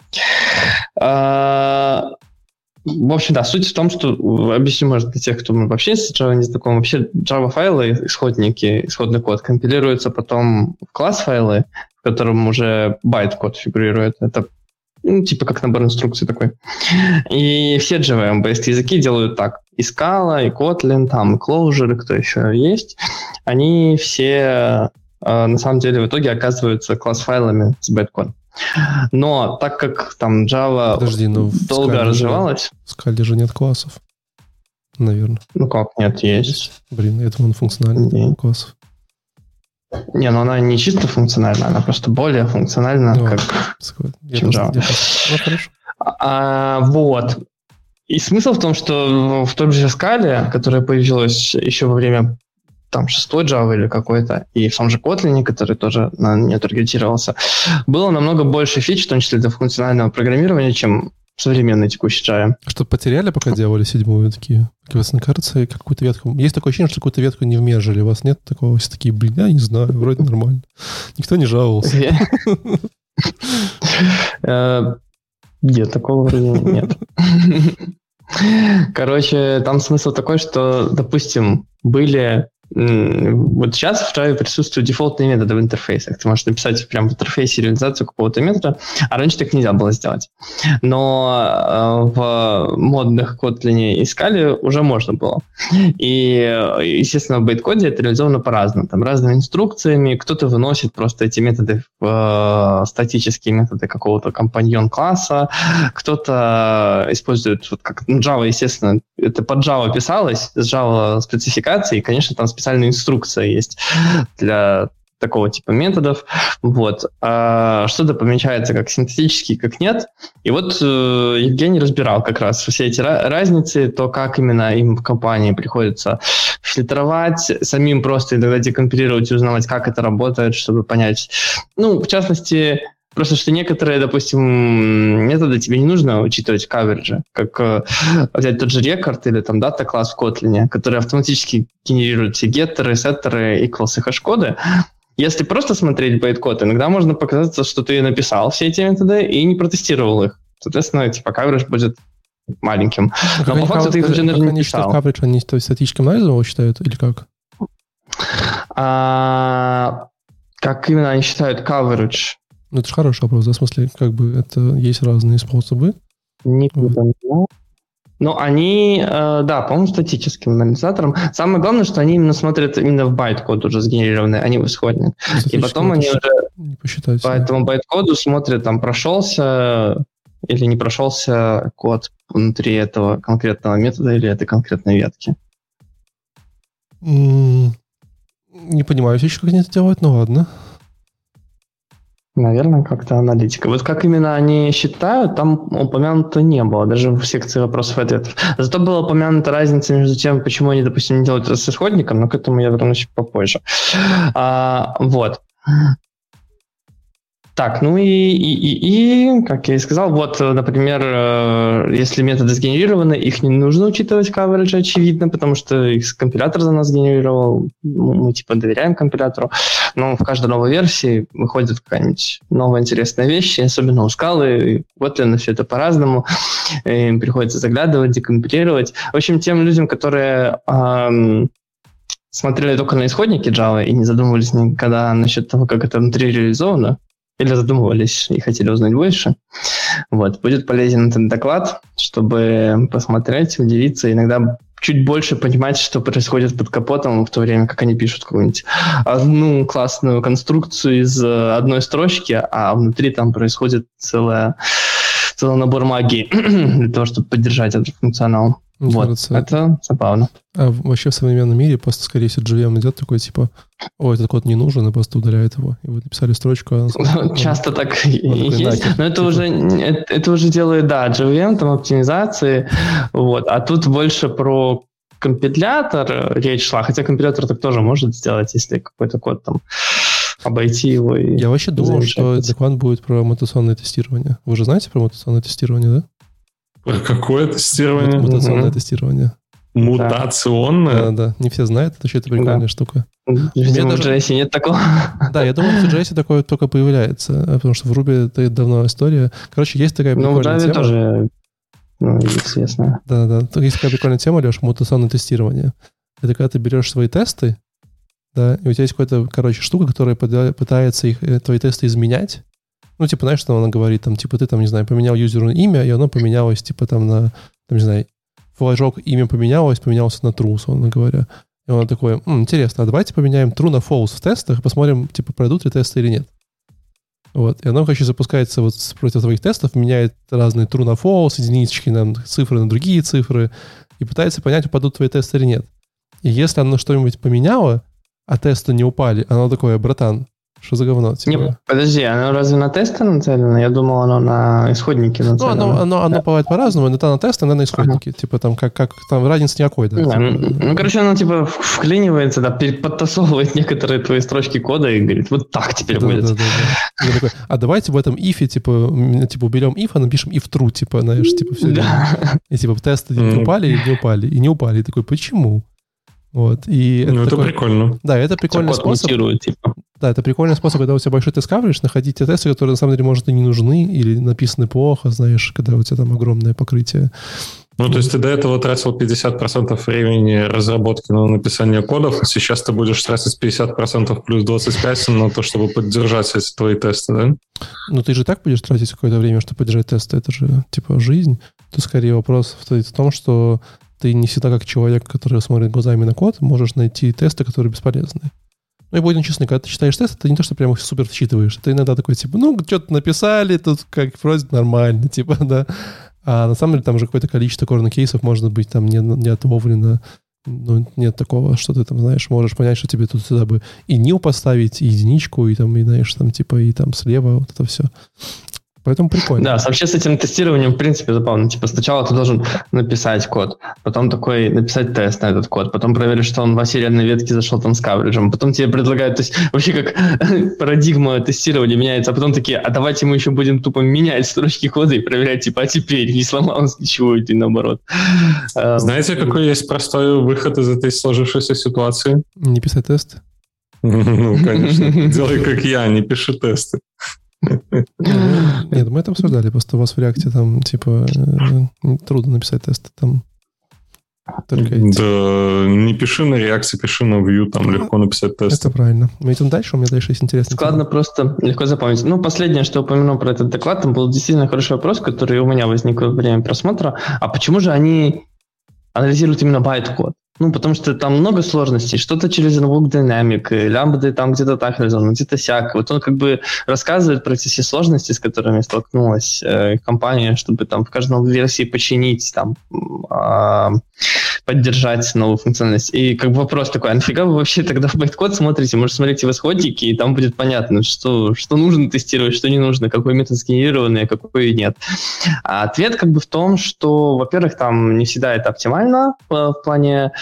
В общем, да, суть в том, что объясню, может, для тех, кто вообще с Java не знаком, вообще Java файлы, исходники, исходный код компилируются потом в класс файлы, в котором уже байт код фигурирует. Это ну, типа как набор инструкций такой. И все JVM-based языки делают так. И Scala, и Kotlin, там, и Clojure, и кто еще есть, они все э, на самом деле в итоге оказываются класс-файлами с байткод. Но так как там Java Подожди, ну, долго развивалась... В Scala же нет классов, наверное. Ну как, нет, есть. Блин, это он функциональный нет. классов. Не, ну она не чисто функциональна, она просто более функциональна, ну, как, чем Java. Ну, хорошо. А, вот. И смысл в том, что в той же скале, которая появилась еще во время там шестой Java или какой-то, и в том же Kotlin, который тоже на нее таргетировался, было намного больше фич, в том числе для функционального программирования, чем современный текущий Java. Что, потеряли, пока делали седьмую такие? Вас на кажется, какую-то ветку... Есть такое ощущение, что какую-то ветку не вмержили. У вас нет такого? Все такие, блин, я не знаю, вроде нормально. Никто не жаловался. Э, нет, такого вроде нет. Короче, там смысл такой, что, допустим, были вот сейчас в Java присутствуют дефолтные методы в интерфейсах. Ты можешь написать прямо в интерфейсе реализацию какого-то метода, а раньше так нельзя было сделать. Но э, в модных Kotlin и Scala уже можно было. И, естественно, в байткоде это реализовано по-разному. Там разными инструкциями. Кто-то выносит просто эти методы в э, статические методы какого-то компаньон-класса. Кто-то использует, вот как ну, Java, естественно, это под Java писалось, с Java спецификацией, конечно, там специальная инструкция есть для такого типа методов. Вот. А что-то помечается как синтетический, как нет. И вот э, Евгений разбирал как раз все эти разницы, то, как именно им в компании приходится фильтровать, самим просто иногда декомпилировать и узнавать, как это работает, чтобы понять. Ну, в частности, Просто что некоторые, допустим, методы тебе не нужно учитывать в каверидже, как э, взять тот же рекорд или там дата класс в Kotlin, который автоматически генерирует все геттеры, сеттеры, equals и хэш-коды. Если просто смотреть байткод, иногда можно показаться, что ты написал все эти методы и не протестировал их. Соответственно, типа каверидж будет маленьким. Но по факту ты их уже, наверное, не писал. Каверидж, они то есть, статическим анализом его считают или как? А, как именно они считают coverage? Ну, это же хороший вопрос, да, в смысле, как бы это есть разные способы. Никуда не знаю. Но они, э, да, по-моему, статическим анализатором. Самое главное, что они именно смотрят именно в байт-код уже сгенерированный, они в исходник. И потом они уже не посчитать, по этому байт-коду смотрят, там, прошелся или не прошелся код внутри этого конкретного метода или этой конкретной ветки. Не понимаю еще, как они это делают, но ладно. Наверное, как-то аналитика. Вот как именно они считают, там упомянуто не было, даже в секции вопросов и ответов. Зато была упомянута разница между тем, почему они, допустим, не делают это с исходником, но к этому я вернусь попозже. А, вот. Так, ну и, и, и, и, как я и сказал, вот, например, э, если методы сгенерированы, их не нужно учитывать coverage, очевидно, потому что их компилятор за нас генерировал, мы типа доверяем компилятору, но в каждой новой версии выходит какая-нибудь новая интересная вещь, особенно у скалы, вот на все это по-разному, им приходится заглядывать, декомпилировать. В общем, тем людям, которые эм, смотрели только на исходники Java и не задумывались никогда насчет того, как это внутри реализовано, или задумывались и хотели узнать больше. Вот. Будет полезен этот доклад, чтобы посмотреть, удивиться, иногда чуть больше понимать, что происходит под капотом в то время, как они пишут какую-нибудь одну классную конструкцию из одной строчки, а внутри там происходит целая, целый набор магии для того, чтобы поддержать этот функционал. Мне вот, кажется, это забавно. А вообще в современном мире просто, скорее всего, JVM идет такой, типа, о, этот код не нужен, и просто удаляет его. И вы написали строчку. А сказала, Часто так и есть. Но это типа. уже, это, это уже делает, да, JVM, там, оптимизации, вот. А тут больше про компилятор э, речь шла, хотя компилятор так тоже может сделать, если какой-то код там обойти его. И Я вообще думал, что доклад будет про мутационное тестирование. Вы же знаете про мутационное тестирование, да? Какое тестирование? Мутационное угу. тестирование. Мутационное? Да, да. Не все знают, это еще это прикольная да. штука. Видимо, даже... в JS нет такого. Да, я думаю, что в JS такое только появляется, потому что в Ruby это давно история. Короче, есть такая прикольная ну, в Java тема. тоже ну, известно. Да, да. Есть такая прикольная тема, Леш, мутационное тестирование. Это когда ты берешь свои тесты, да, и у тебя есть какая-то, короче, штука, которая пытается их, э, твои тесты изменять. Ну, типа, знаешь, что она говорит, там, типа, ты там, не знаю, поменял юзеру имя, и оно поменялось, типа, там, на, там, не знаю, флажок имя поменялось, поменялось на true, условно говоря. И он такой, М, интересно, а давайте поменяем true на false в тестах, посмотрим, типа, пройдут ли тесты или нет. Вот. И оно, короче, запускается вот против твоих тестов, меняет разные true на false, единички на цифры на другие цифры, и пытается понять, упадут твои тесты или нет. И если оно что-нибудь поменяло, а тесты не упали, оно такое, братан, что за говно? Типа? Не, подожди, оно разве на тесты нацелено? Я думал, оно на исходники нацелено. Ну, оно, оно, оно бывает по-разному, иногда на тесты, иногда на исходники. Ага. Типа там, как, как там разницы никакой, да. да типа. ну, короче, оно типа вклинивается, да, подтасовывает некоторые твои строчки кода и говорит, вот так теперь да, будет. Да, да, да. Такой, а давайте в этом ифе, типа, типа уберем if, а напишем if true, типа, знаешь, типа все. Да. И типа тесты не упали и не упали, и не упали. И такой, почему? Вот, и ну, это, такой, прикольно. Да, это прикольный способ. Типа. Да, это прикольный способ, когда у тебя большой тест coverage, находить те тесты, которые на самом деле, может, и не нужны, или написаны плохо, знаешь, когда у тебя там огромное покрытие. Ну, то есть ты до этого тратил 50% времени разработки на написание кодов, а сейчас ты будешь тратить 50% плюс 25% на то, чтобы поддержать эти твои тесты, да? Ну, ты же так будешь тратить какое-то время, чтобы поддержать тесты. Это же, типа, жизнь. То скорее вопрос в том, что ты не всегда как человек, который смотрит глазами на код, можешь найти тесты, которые бесполезны. Ну и будем честны, когда ты читаешь тест, это не то, что прямо их супер вчитываешь. Ты иногда такой, типа, ну, что-то написали, тут как вроде нормально, типа, да. А на самом деле там же какое-то количество корнер-кейсов может быть там не, не отловлено. Ну, нет такого, что ты там, знаешь, можешь понять, что тебе тут сюда бы и нил поставить, и единичку, и там, и, знаешь, там, типа, и там слева вот это все. Поэтому прикольно. Да, вообще с этим тестированием, в принципе, забавно. Типа сначала ты должен написать код, потом такой написать тест на этот код, потом проверить, что он в сериальной ветке зашел там с кавреджем, потом тебе предлагают, то есть вообще как парадигма тестирования меняется, а потом такие, а давайте мы еще будем тупо менять строчки кода и проверять, типа, а теперь не сломалось ничего, или наоборот. Эм, Знаете, какой есть простой выход из этой сложившейся ситуации? Не писать тесты. Ну, конечно. Делай, как я, не пиши тесты. Нет, мы это обсуждали, просто у вас в реакте там, типа, э, трудно написать тесты, там только эти. Да, не пиши на реакции, пиши на view, там легко написать тест. Это правильно. Мы идем дальше, у меня дальше есть интересный. Складно тема. просто, легко запомнить. Ну, последнее, что упомянул про этот доклад, там был действительно хороший вопрос, который у меня возник во время просмотра. А почему же они анализируют именно байт-код? Ну, потому что там много сложностей. Что-то через Invoke Dynamic, лямбды там где-то так реализованы, где-то сяк. Вот он как бы рассказывает про все сложности, с которыми столкнулась э, компания, чтобы там в каждом версии починить, там, э, поддержать новую функциональность. И как бы вопрос такой, а нафига вы вообще тогда в байткод смотрите? Может, смотрите в исходники, и там будет понятно, что, что нужно тестировать, что не нужно, какой метод сгенерированный, а какой нет. А ответ как бы в том, что, во-первых, там не всегда это оптимально в, в плане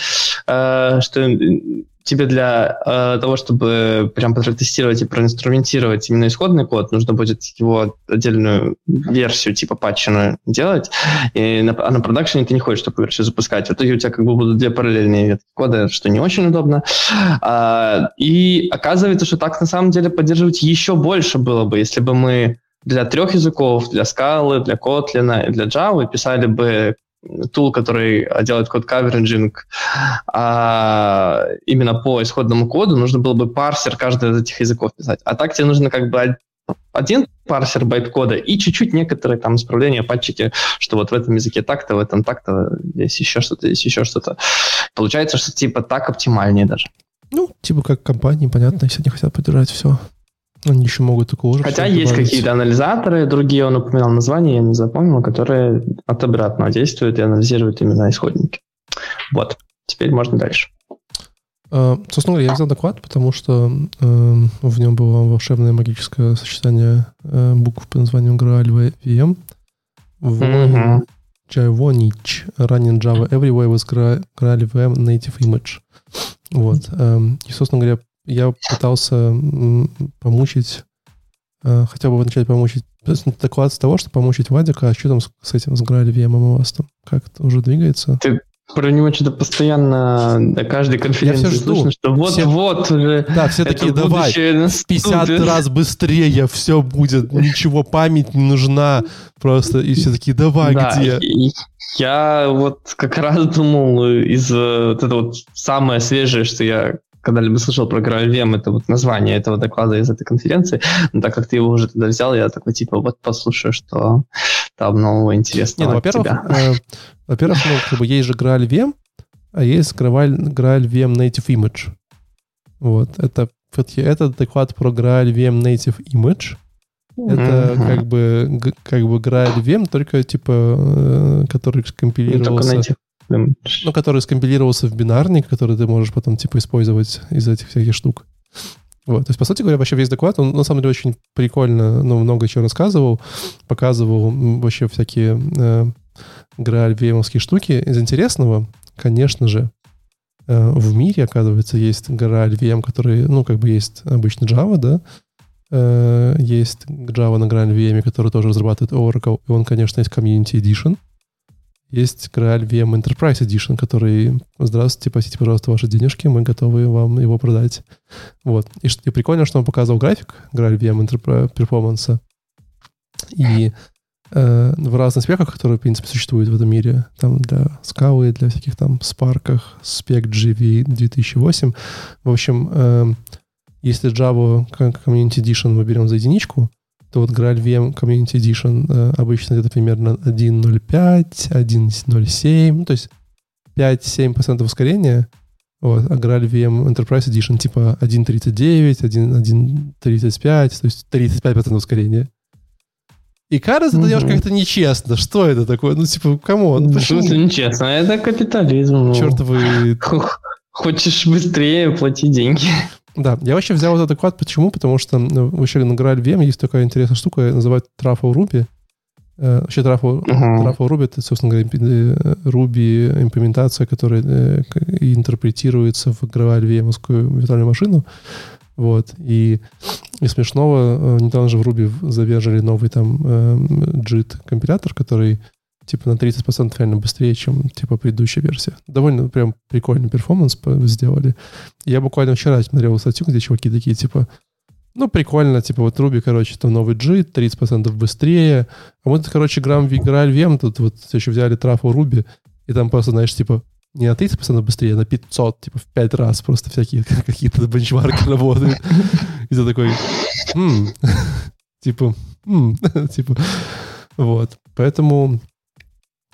Э, что тебе для э, того, чтобы прям протестировать и проинструментировать именно исходный код, нужно будет его отдельную версию типа патчину делать, и на, а на продакшене ты не хочешь такую версию запускать. В итоге у тебя как бы будут две параллельные ветки кода, что не очень удобно. А, и оказывается, что так на самом деле поддерживать еще больше было бы, если бы мы для трех языков, для Scala, для Kotlin и для Java писали бы tool, который делает code coveraging а, именно по исходному коду, нужно было бы парсер каждого из этих языков писать. А так тебе нужно как бы один парсер байт-кода и чуть-чуть некоторые там исправления, патчики, что вот в этом языке так-то, в этом так-то, здесь еще что-то, здесь еще что-то. Получается, что типа так оптимальнее даже. Ну, типа как компании, понятно, если они хотят поддержать все. Они еще могут такого же. Хотя есть какие-то анализаторы, другие, он упоминал название, я не запомнил, которые от обратного действуют и анализируют именно исходники. Вот, теперь можно дальше. Uh, собственно говоря, я взял доклад, потому что uh, в нем было волшебное магическое сочетание uh, букв по названию Graal VM в mm-hmm. Javonich running Java everywhere with GraalVM native image. Вот. Эм, и, собственно говоря, я пытался помучить, э, хотя бы вначале помучить, доклад с того, что помучить Вадика, а что там с, этим, с GraalVM у вас там? Как это уже двигается? Ты про него что-то постоянно на каждой конференции слышно, что вот-вот все, уже Да, все такие, давай, 50 раз быстрее все будет, ничего, память не нужна просто, и все такие, давай, да, где? Я вот как раз думал из э, вот это вот самое свежее, что я когда-либо слышал про GraalVM, это вот название этого доклада из этой конференции, но так как ты его уже туда взял, я такой, типа, вот послушаю, что там нового интересного Не, ну, во-первых, э, во-первых, ну, как бы есть же GraalVM, а есть GraalVM Native Image. Вот, это это доклад про GraalVM Native Image. Это mm-hmm. как бы как бы GraalVM, только типа, э, который скомпилировался... Ну, ну, который скомпилировался в бинарник, который ты можешь потом, типа, использовать из этих всяких штук. Вот. То есть, по сути говоря, вообще весь доклад, он на самом деле очень прикольно, ну, много чего рассказывал, показывал вообще всякие э, грааль штуки. Из интересного, конечно же, э, в мире, оказывается, есть Graal VM, который, ну, как бы есть обычный Java, да, э, есть Java на Graal VM, который тоже разрабатывает Oracle, и он, конечно, есть Community Edition, есть Graal VM Enterprise Edition, который, здравствуйте, платите, пожалуйста, ваши денежки, мы готовы вам его продать. Вот. И, и прикольно, что он показывал график Graal VM Enterprise Performance. И э, в разных спеках, которые, в принципе, существуют в этом мире, там для скалы, для всяких там спарках, спек GV 2008. В общем, э, если Java Community Edition мы берем за единичку, то вот GraalVM Community Edition э, обычно это примерно 1.05, 1.07, ну, то есть 5-7% ускорения, вот, а GraalVM Enterprise Edition типа 1.39, 1.35, то есть 35% ускорения. И кажется, это немножко как-то нечестно. Что это такое? Ну, типа, кому? Почему? Это нечестно. Это капитализм. Ну. Чертовы... Хочешь быстрее, плати деньги. Да, я вообще взял этот доклад. Почему? Потому что ну, вообще на GraalVM есть такая интересная штука, называют Truffle Ruby. Э, вообще Truffle, uh-huh. Truffle Ruby — это, собственно говоря, Ruby имплементация, которая э, интерпретируется в GraalVM виртуальную машину. Вот. И и смешного, э, недавно же в Ruby задержали новый там JIT компилятор, который типа на 30% реально быстрее, чем типа предыдущая версия. Довольно прям прикольный перформанс сделали. Я буквально вчера смотрел статью, где чуваки такие, типа, ну, прикольно, типа, вот Ruby, короче, там новый G, 30% быстрее. А мы тут, короче, грамм играли VM, тут вот еще взяли трафу Ruby, и там просто, знаешь, типа, не на 30% быстрее, а на 500, типа, в 5 раз просто всякие какие-то бенчмарки работают. И ты такой, типа, типа, вот. Поэтому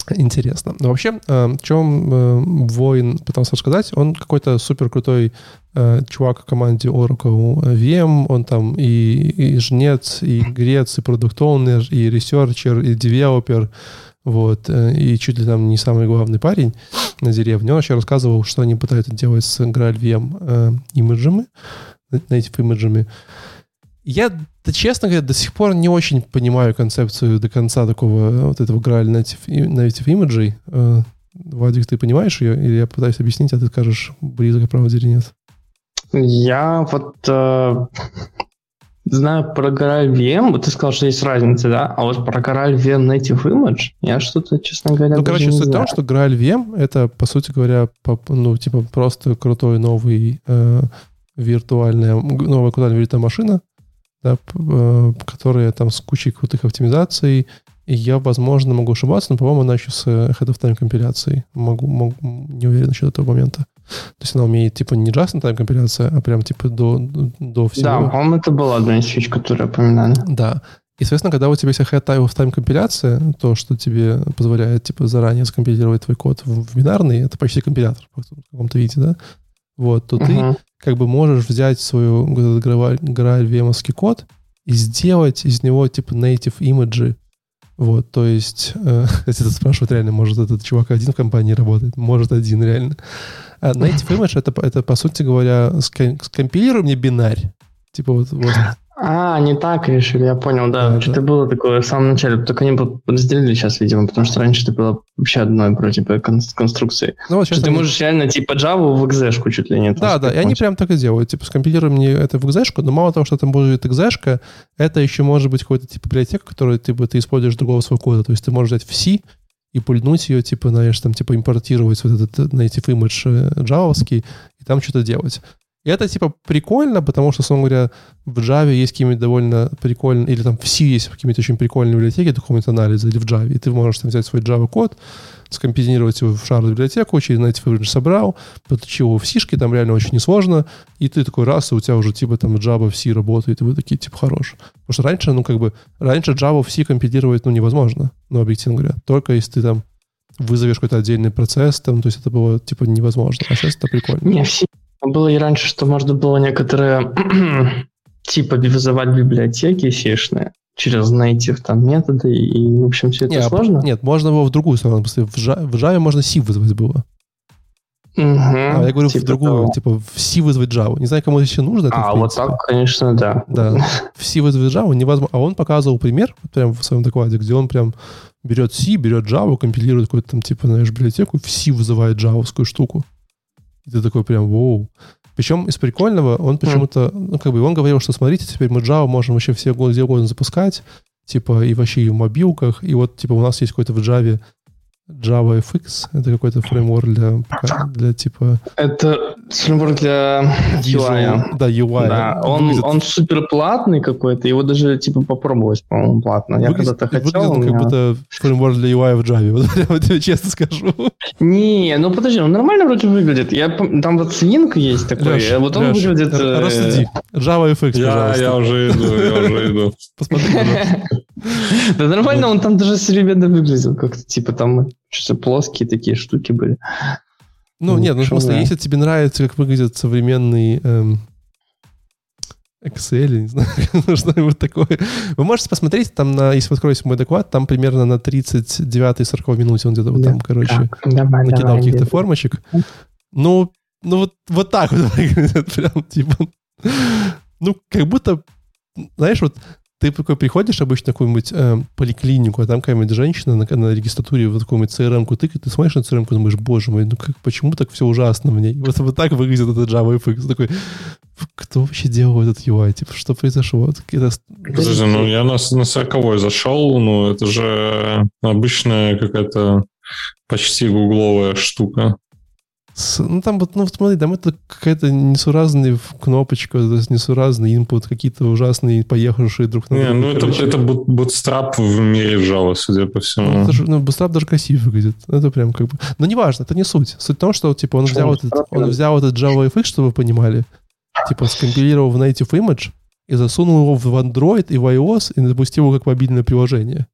интересно. Но вообще, о чем э, Воин пытался рассказать, он какой-то супер крутой э, чувак в команде Oracle VM, он там и, и жнец, и игрец, и продукт и researcher, и девелопер, вот, э, и чуть ли там не самый главный парень на деревне. Он вообще рассказывал, что они пытаются делать с GraalVM э, имиджами, native имиджами. Я, да, честно говоря, до сих пор не очень понимаю концепцию до конца такого э, вот этого Graal native, native имиджей. Э, Вадик, ты понимаешь ее? Или я пытаюсь объяснить, а ты скажешь, близко к правде или нет? Я вот э, знаю про GraalVM, вот ты сказал, что есть разница, да? А вот про GraalVM Native Image я что-то, честно говоря, Ну, короче, суть в том, что GraalVM — это, по сути говоря, ну, типа просто крутой новый э, виртуальная, новая куда виртуальная машина, да, э, которые там с кучей крутых оптимизаций. И я, возможно, могу ошибаться, но, по-моему, она еще с Head of Time компиляцией. Могу, могу, не уверен насчет этого момента. То есть она умеет, типа, не just in time компиляция, а прям, типа, до, до всего. Да, по-моему, это была одна из фич, которую упоминали. Да. И, соответственно, когда у тебя есть Head of Time компиляция, то, что тебе позволяет, типа, заранее скомпилировать твой код в, в бинарный, это почти компилятор в каком-то виде, да? Вот, то uh-huh. ты как бы можешь взять свою GraalVM код и сделать из него типа native имиджи. Вот, то есть, э, если ты спрашивают, реально, может этот чувак один в компании работает? Может один, реально. А native image это, это, по сути говоря, скомпилируй мне бинарь. Типа вот, вот А, не так решили, я понял, да. да Что-то да. было такое в самом начале, только они разделили сейчас, видимо, потому что раньше это было вообще одной вроде бы конструкции. Ну, вот сейчас ты они... можешь реально типа Java в exe чуть ли не. Да, да, и они прям так и делают. Типа, скомпилируй мне это в exe но мало того, что там будет exe это еще может быть какой-то типа библиотека, которую типа, ты используешь другого своего кода. То есть ты можешь взять в C и пульнуть ее, типа, знаешь, там, типа, импортировать вот этот native image джавовский и там что-то делать. И это, типа, прикольно, потому что, условно говоря, в Java есть какие-нибудь довольно прикольные, или там в C есть какие-нибудь очень прикольные библиотеки документ анализа, или в Java, и ты можешь там взять свой Java-код, скомпинировать его в шар библиотеку, через Native Image собрал, подключил его в C, там реально очень несложно, и ты такой раз, и у тебя уже типа там Java в C работает, и вы такие типа хорош. Потому что раньше, ну как бы, раньше Java в C компилировать, ну невозможно, ну объективно говоря. Только если ты там вызовешь какой-то отдельный процесс, там, то есть это было типа невозможно. А сейчас это прикольно. Не, в C было и раньше, что можно было некоторые типа вызывать библиотеки сешные через native там методы, и, в общем, все это нет, сложно? Нет, можно его в другую сторону. В Java, в Java можно C вызвать было. Угу, а я говорю типа в другую, того. типа в C вызвать Java. Не знаю, кому это еще нужно. Это, а, вот так, конечно, да. Да, в C вызвать Java невозможно. А он показывал пример, вот прям в своем докладе, где он прям берет C, берет Java, компилирует какую-то там, типа, знаешь, библиотеку, в C вызывает джавовскую штуку. И ты такой прям, воу. Причем из прикольного он почему-то, ну, как бы, он говорил, что смотрите, теперь мы Java можем вообще все где угодно запускать, типа, и вообще и в мобилках, и вот, типа, у нас есть какой-то в Java JavaFX. Это какой-то фреймворк для, для типа... Это фреймворк для UI. Да, UI. Да, он, выглядит... он супер платный какой-то, его даже типа попробовать, по-моему, платно. Я выглядит, когда-то хотел. Выглядит меня... как будто фреймворк для UI в Java, вот я тебе честно скажу. Не, ну подожди, он нормально вроде выглядит. Я, там вот свинк есть такой, Леш, вот он Леш, выглядит... Э, рассуди. JavaFX, я, пожалуйста. Я уже иду, я уже иду. Посмотри, Да нормально, он там даже современно выглядел как-то, типа там что-то плоские такие штуки были. Ну, нет, ну, в смысле, если тебе нравится, как выглядит современный эм, Excel, не знаю, что-нибудь такое. Вы можете посмотреть, там, на, если вы откроете мой доклад, там примерно на 39-40 минуте он где-то вот там, короче, давай, накидал каких-то формочек. Ну, ну вот, вот так вот прям, типа, ну, как будто, знаешь, вот ты такой приходишь обычно в какую-нибудь э, поликлинику, а там какая-нибудь женщина на, на регистратуре в какую-нибудь CRM-ку тыкает, ты смотришь на CRM-ку и думаешь, боже мой, ну как, почему так все ужасно в ней? Вот, вот так выглядит этот JavaFX. Такой, кто вообще делал этот UI? Типа, что произошло? Подожди, ну я на, на 40 зашел, ну это же обычная какая-то почти гугловая штука. Ну, там вот, ну, смотри, там это какая-то несуразная кнопочка, то есть несуразный input, какие-то ужасные поехавшие друг на друга. Не, ну, это, это bootstrap в мире Java, судя по всему. Ну, это же, ну, bootstrap даже красиво выглядит. Это прям как бы... Но неважно, это не суть. Суть в том, что, типа, он взял, этот, он взял этот JavaFX, чтобы вы понимали, типа, скомпилировал в native image и засунул его в Android и в iOS и запустил его как мобильное приложение.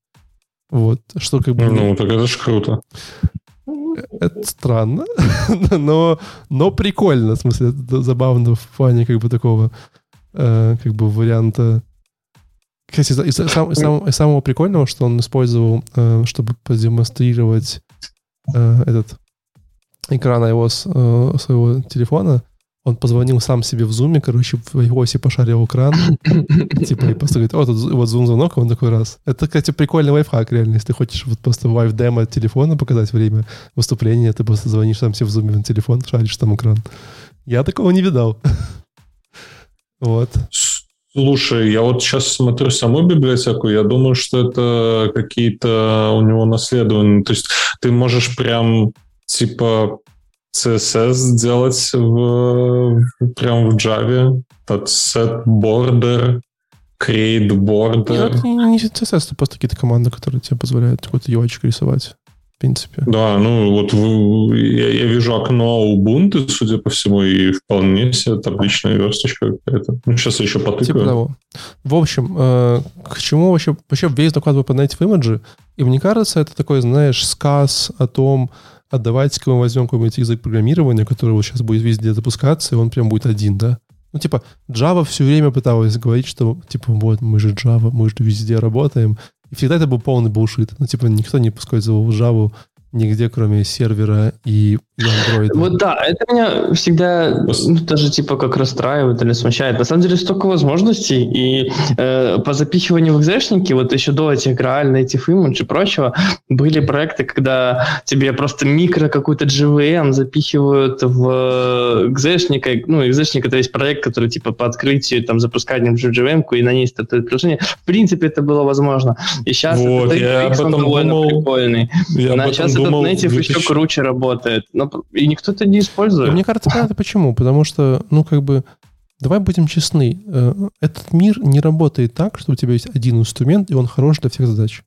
Вот, что как бы... Ну, так это же круто. Это странно, но, но прикольно, в смысле, это забавно в плане как бы такого э, как бы варианта. Кстати, из, сам, сам, самого прикольного, что он использовал, э, чтобы продемонстрировать э, этот экран iOS э, своего телефона, он позвонил сам себе в зуме, короче, в iOS пошарил экран, типа, и просто говорит, о, тут вот зум-звонок, он такой раз. Это, кстати, прикольный лайфхак, реально, если ты хочешь вот просто live демо телефона показать время выступления, ты просто звонишь сам себе в зуме на телефон, шаришь там экран. Я такого не видал. Вот. Слушай, я вот сейчас смотрю саму библиотеку, я думаю, что это какие-то у него наследования. То есть ты можешь прям типа CSS сделать в, прям в Java. Тот set border, create border. Нет, не, не CSS, это просто какие-то команды, которые тебе позволяют какой-то UI рисовать. В принципе. Да, ну вот в, я, я вижу окно Ubuntu, судя по всему, и вполне себе табличная версточка какая-то. Ну, сейчас я еще потыкаю. Типа того. В общем, э, к чему вообще, вообще весь доклад по Native Image, и мне кажется, это такой, знаешь, сказ о том, а давайте-ка мы возьмем какой-нибудь язык программирования, который вот сейчас будет везде запускаться, и он прям будет один, да? Ну, типа, Java все время пыталась говорить, что, типа, вот, мы же Java, мы же везде работаем. И всегда это был полный булшит. Ну, типа, никто не использовал Java нигде, кроме сервера и, Android. Вот да, это меня всегда ну, даже типа как расстраивает или смущает. На самом деле столько возможностей, и э, по запихиванию в экзешники, вот еще до этих Graal, Native Image и прочего, были проекты, когда тебе просто микро какую-то GVM запихивают в экзешник, ну, экзешник это есть проект, который типа по открытию там запускать в GVM и на ней стартует приложение. В принципе, это было возможно. И сейчас вот, это я об этом думал, прикольный. Я на, сейчас думал, этот native 2000... еще круче работает. Но, и никто это не использует. Мне кажется, понятно почему. Потому что, ну, как бы, давай будем честны. Э, этот мир не работает так, что у тебя есть один инструмент, и он хорош для всех задач.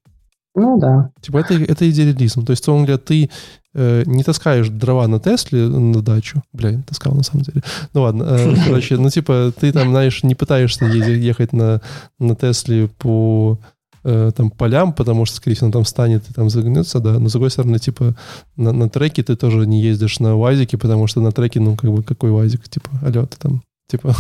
Ну да. Типа это, это идеализм. То есть, он говоря, ты э, не таскаешь дрова на Тесле на дачу. Бля, я таскал на самом деле. Ну ладно. Э, короче, ну типа ты там, знаешь, не пытаешься ехать на, на Тесле по э, там полям, потому что, скорее всего, там станет и там загнется, да. Но, с другой стороны, типа, на, на треке ты тоже не ездишь на УАЗике, потому что на треке, ну, как бы, какой УАЗик? Типа, алло, ты там, типа...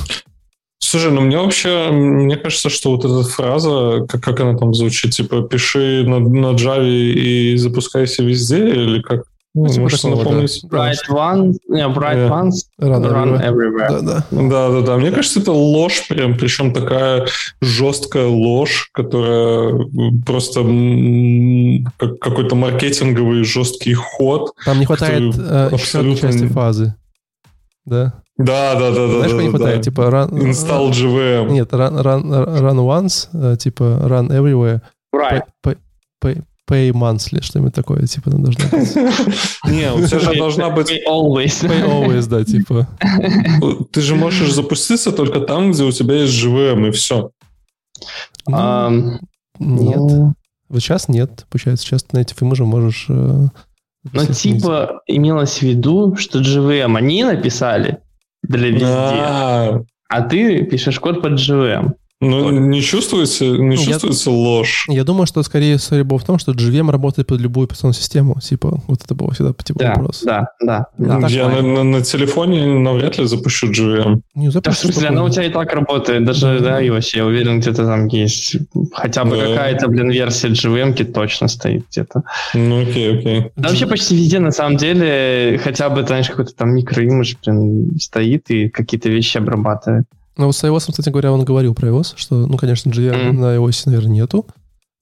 Слушай, ну мне вообще, мне кажется, что вот эта фраза, как, как она там звучит, типа, пиши на, на Java и запускайся везде, или как? Ну, типа Можешь напомнить? Write one, yeah, write yeah. once, run, run everywhere. Да, да. да, да, да. Мне кажется, это ложь прям, причем такая жесткая ложь, которая просто как какой-то маркетинговый жесткий ход. Там не хватает э, абсолютно... части фазы. Да? Да, да, да, Знаешь, да. не хватает? Да. Типа run, Install GVM. Нет, run, run, run once, э, типа run everywhere. Right. Pay, pay, pay monthly, что-нибудь такое, типа, она должна быть. Не, у тебя же должна быть... Pay always. Pay always, да, типа. Ты же можешь запуститься только там, где у тебя есть GVM, и все. Ну, нет. Вот сейчас нет. Получается, сейчас на эти фильмы уже можешь... э, Но типа имелось в виду, что GVM они написали для везде, А, а ты пишешь код под GVM. Ну, не чувствуется, не Я- чувствуется ложь. Я думаю, что скорее история была в том, что GVM работает под любую операционную систему. Типа, вот это было всегда типа Да, вопрос. да, да. да. так Я на, на- на телефоне навряд ли запущу GVM. Не, Да, в смысле, она у тебя и так работает, даже, да, iOS, я уверен, где-то там есть хотя бы Да. какая-то, блин, версия GVM точно стоит где-то. Ну, окей, окей. Да вообще почти везде, на самом деле, хотя бы, знаешь, какой-то там микроимидж, блин, стоит и какие-то вещи обрабатывает. Ну, вот с iOS, кстати говоря, он говорил про iOS, что, ну, конечно, GVM Мгм. на iOS, наверное, нету.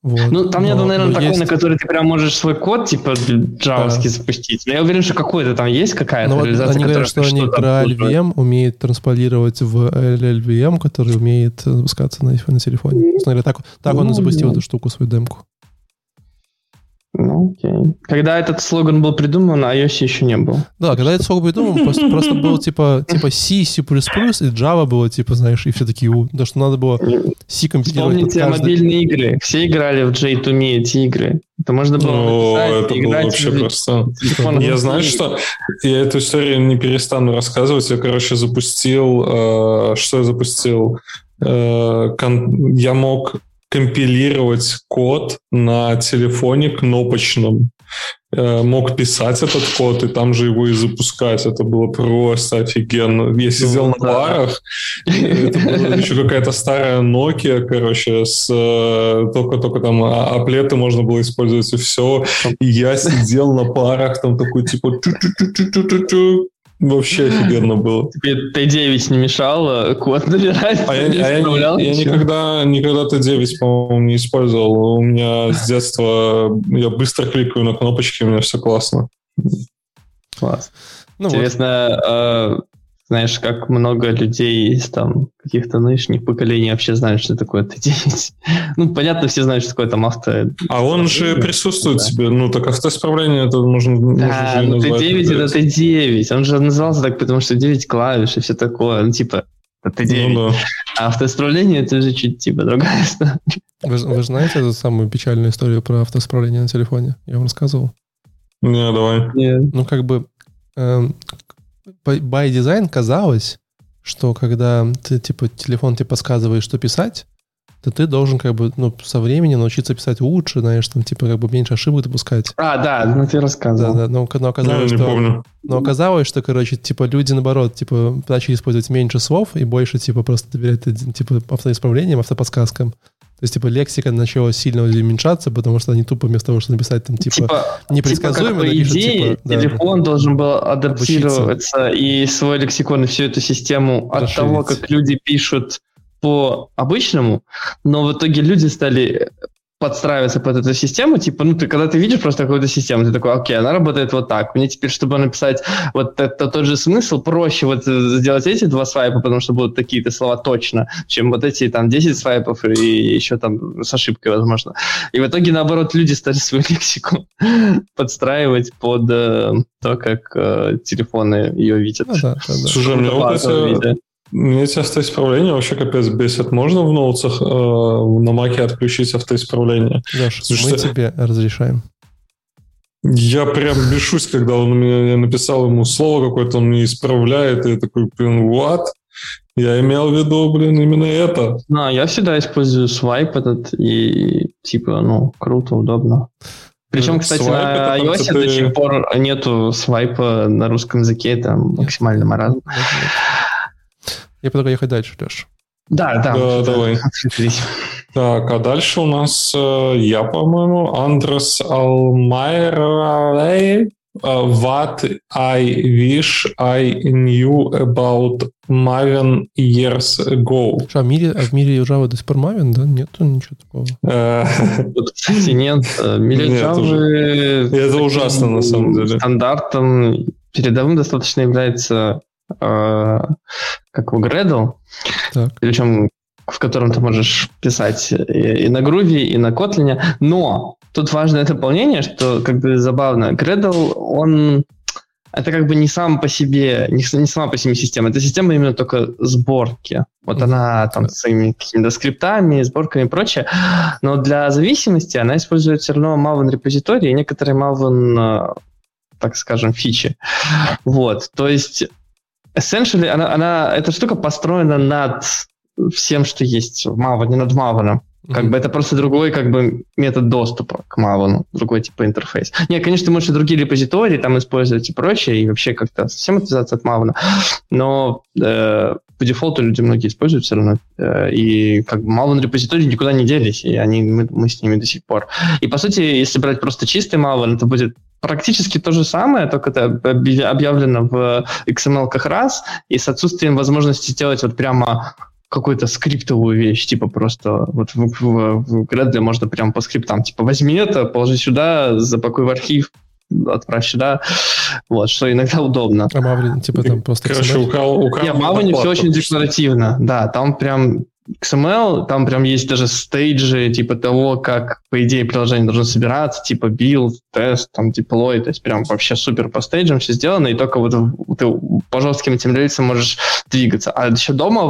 Вот. Ну, там Но- нету, наверное, но такой, есть- на который ты прям можешь свой код, типа, джавовский запустить. Но я уверен, что какой-то там есть какая-то Ну, вот реализация, они говорят, что они про. LVM умеют трансполировать в LLVM, который умеет э, запускаться на, на телефоне. Говоря, так, так он и Ну, запустил да. эту штуку, свою демку. Ну, окей. Когда этот слоган был придуман, на iOS еще не был. Да, когда это сколько придумал, просто, просто был типа, типа C, C++, и Java было, типа, знаешь, и все такие, у, да что надо было C компилировать Вспомните каждый... мобильные игры. Все играли в J2Me эти игры. Это можно было О, написать, это было играть вообще в просто... телефонах. Я знаю, что я эту историю не перестану рассказывать. Я, короче, запустил... э, что я запустил? Э, кон- я мог компилировать код на телефоне кнопочном. Э, мог писать этот код и там же его и запускать. Это было просто офигенно. Я сидел на да. барах, это была еще какая-то старая Nokia, короче, с э, только-только там а- аплеты можно было использовать и все. И я сидел на парах, там такой типа. Вообще офигенно было. Тебе Т9 не мешало код набирать? А я, не а я я никогда, никогда Т9, по-моему, не использовал. У меня с детства я быстро кликаю на кнопочки, у меня все классно. Класс. Ну, вот. Интересно, э, знаешь, как много людей из там каких-то нынешних поколений вообще знают, что такое Т9. ну, понятно, все знают, что такое там авто. А он же присутствует Да. себе. Ну, так автоисправление это можно, можно Да, ну назвать. Т9 это Т9. Он же назывался так, потому что 9 клавиш и все такое. Ну, типа, это Т9. Ну, да. А автоисправление это же чуть типа другая история. Вы, вы знаете эту самую печальную историю про автоисправление на телефоне? Я вам рассказывал. Не, давай. Ну, как бы эм, by design казалось, что когда ты, типа, телефон тебе подсказывает, что писать, то ты должен, как бы, ну, со временем научиться писать лучше, знаешь, там, типа, как бы меньше ошибок допускать. А, да, ну ты Да, рассказывал. да, но, но Я оказалось, не что, помню. но оказалось, что, короче, типа, люди, наоборот, типа, начали использовать меньше слов и больше, типа, просто доверять, типа, автоисправлениям, автоподсказкам. То есть, типа, лексика начала сильно уменьшаться, потому что они тупо вместо того, чтобы написать там, типа, типа непредсказуемо, типа, по идее, типа, телефон да, должен был адаптироваться обучиться. и свой лексикон и всю эту систему Расширить. от того, как люди пишут по обычному, но в итоге люди стали подстраиваться под эту систему, типа, ну, ты когда ты видишь просто какую-то систему, ты такой, окей, она работает вот так. Мне теперь, чтобы написать вот это тот же смысл, проще вот сделать эти два свайпа, потому что будут такие-то слова точно, чем вот эти там 10 свайпов и еще там с ошибкой, возможно. И в итоге, наоборот, люди стали свою лексику подстраивать под э, то, как э, телефоны ее видят. Ну, да, да, да. Слушай, мне эти автоисправления вообще капец бесит. Можно в ноутсах э, на маке отключить автоисправление? Леш, Слушай, мы тебе разрешаем. Я прям бешусь, когда он мне я написал ему слово какое-то, он мне исправляет, и я такой, блин, what? Я имел в виду, блин, именно это. Да, я всегда использую свайп этот, и типа, ну, круто, удобно. Причем, кстати, Свайп на iOS ты... до сих пор нету свайпа на русском языке, это максимально маразм. Я предлагаю ехать дальше, Леш. Да, да. да давай. Так, а дальше у нас э, я, по-моему, Андрес Алмайер. What I wish I knew about Maven years ago. Что, а в мире, а в мире Java до сих пор Maven, да? Нету ничего такого. Э, кстати, нет. В мире Java... Это ужасно, на самом деле. Стандартом передовым достаточно является Э, как у Gradle, так. причем в котором ты можешь писать и, и на Groovy, и на Kotlin. Но тут важное дополнение, что как бы забавно, Gradle, он это как бы не сам по себе, не, не сама по себе система, это система именно только сборки. Вот она там с своими какими-то скриптами, сборками и прочее. Но для зависимости она использует все равно Maven репозитории и некоторые Maven, э, так скажем, фичи. Вот, то есть essentially, она, она, эта штука построена над всем, что есть в Maven, над Maven. Как mm-hmm. бы это просто другой как бы метод доступа к Maven, другой типа интерфейс. Не, конечно, ты можешь и другие репозитории там использовать и прочее, и вообще как-то совсем отвязаться от Maven, но э, по дефолту люди многие используют все равно, э, и как бы Maven репозитории никуда не делись, и они, мы, мы с ними до сих пор. И по сути, если брать просто чистый Maven, это будет практически то же самое, только это объявлено в XML как раз, и с отсутствием возможности сделать вот прямо какую-то скриптовую вещь, типа просто вот в, в, в Gradle можно прямо по скриптам, типа возьми это, положи сюда, запакуй в архив, отправь сюда, вот, что иногда удобно. А Maven, типа там просто... Короче, украл, украл Нет, Maven все очень декларативно, да, там прям XML, там прям есть даже стейджи, типа того, как, по идее, приложение должно собираться, типа build, тест, там, deploy, то есть прям вообще супер по стейджам все сделано, и только вот ты по жестким этим рельсам можешь двигаться. А еще дома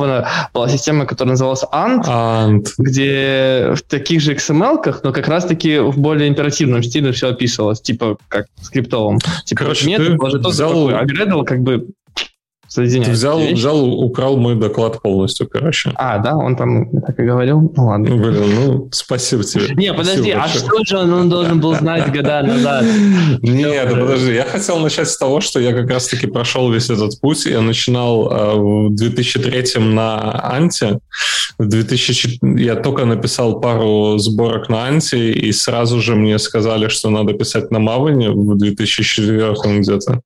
была система, которая называлась Ant, Ant. где в таких же XML-ках, но как раз-таки в более императивном стиле все описывалось, типа как скриптовом. Типа, Короче, метод, ты взял... А Gradle как бы Соединяется. Ты взял, взял, украл мой доклад полностью, короче. А, да, он там так и говорил? Ну ладно. Ну, блин, ну, спасибо тебе. Не, подожди, а что же он должен был знать года назад? Нет, подожди, я хотел начать с того, что я как раз-таки прошел весь этот путь. Я начинал э, в 2003 на Анте. В 2000 я только написал пару сборок на Анте, и сразу же мне сказали, что надо писать на Маване в 2004 где-то.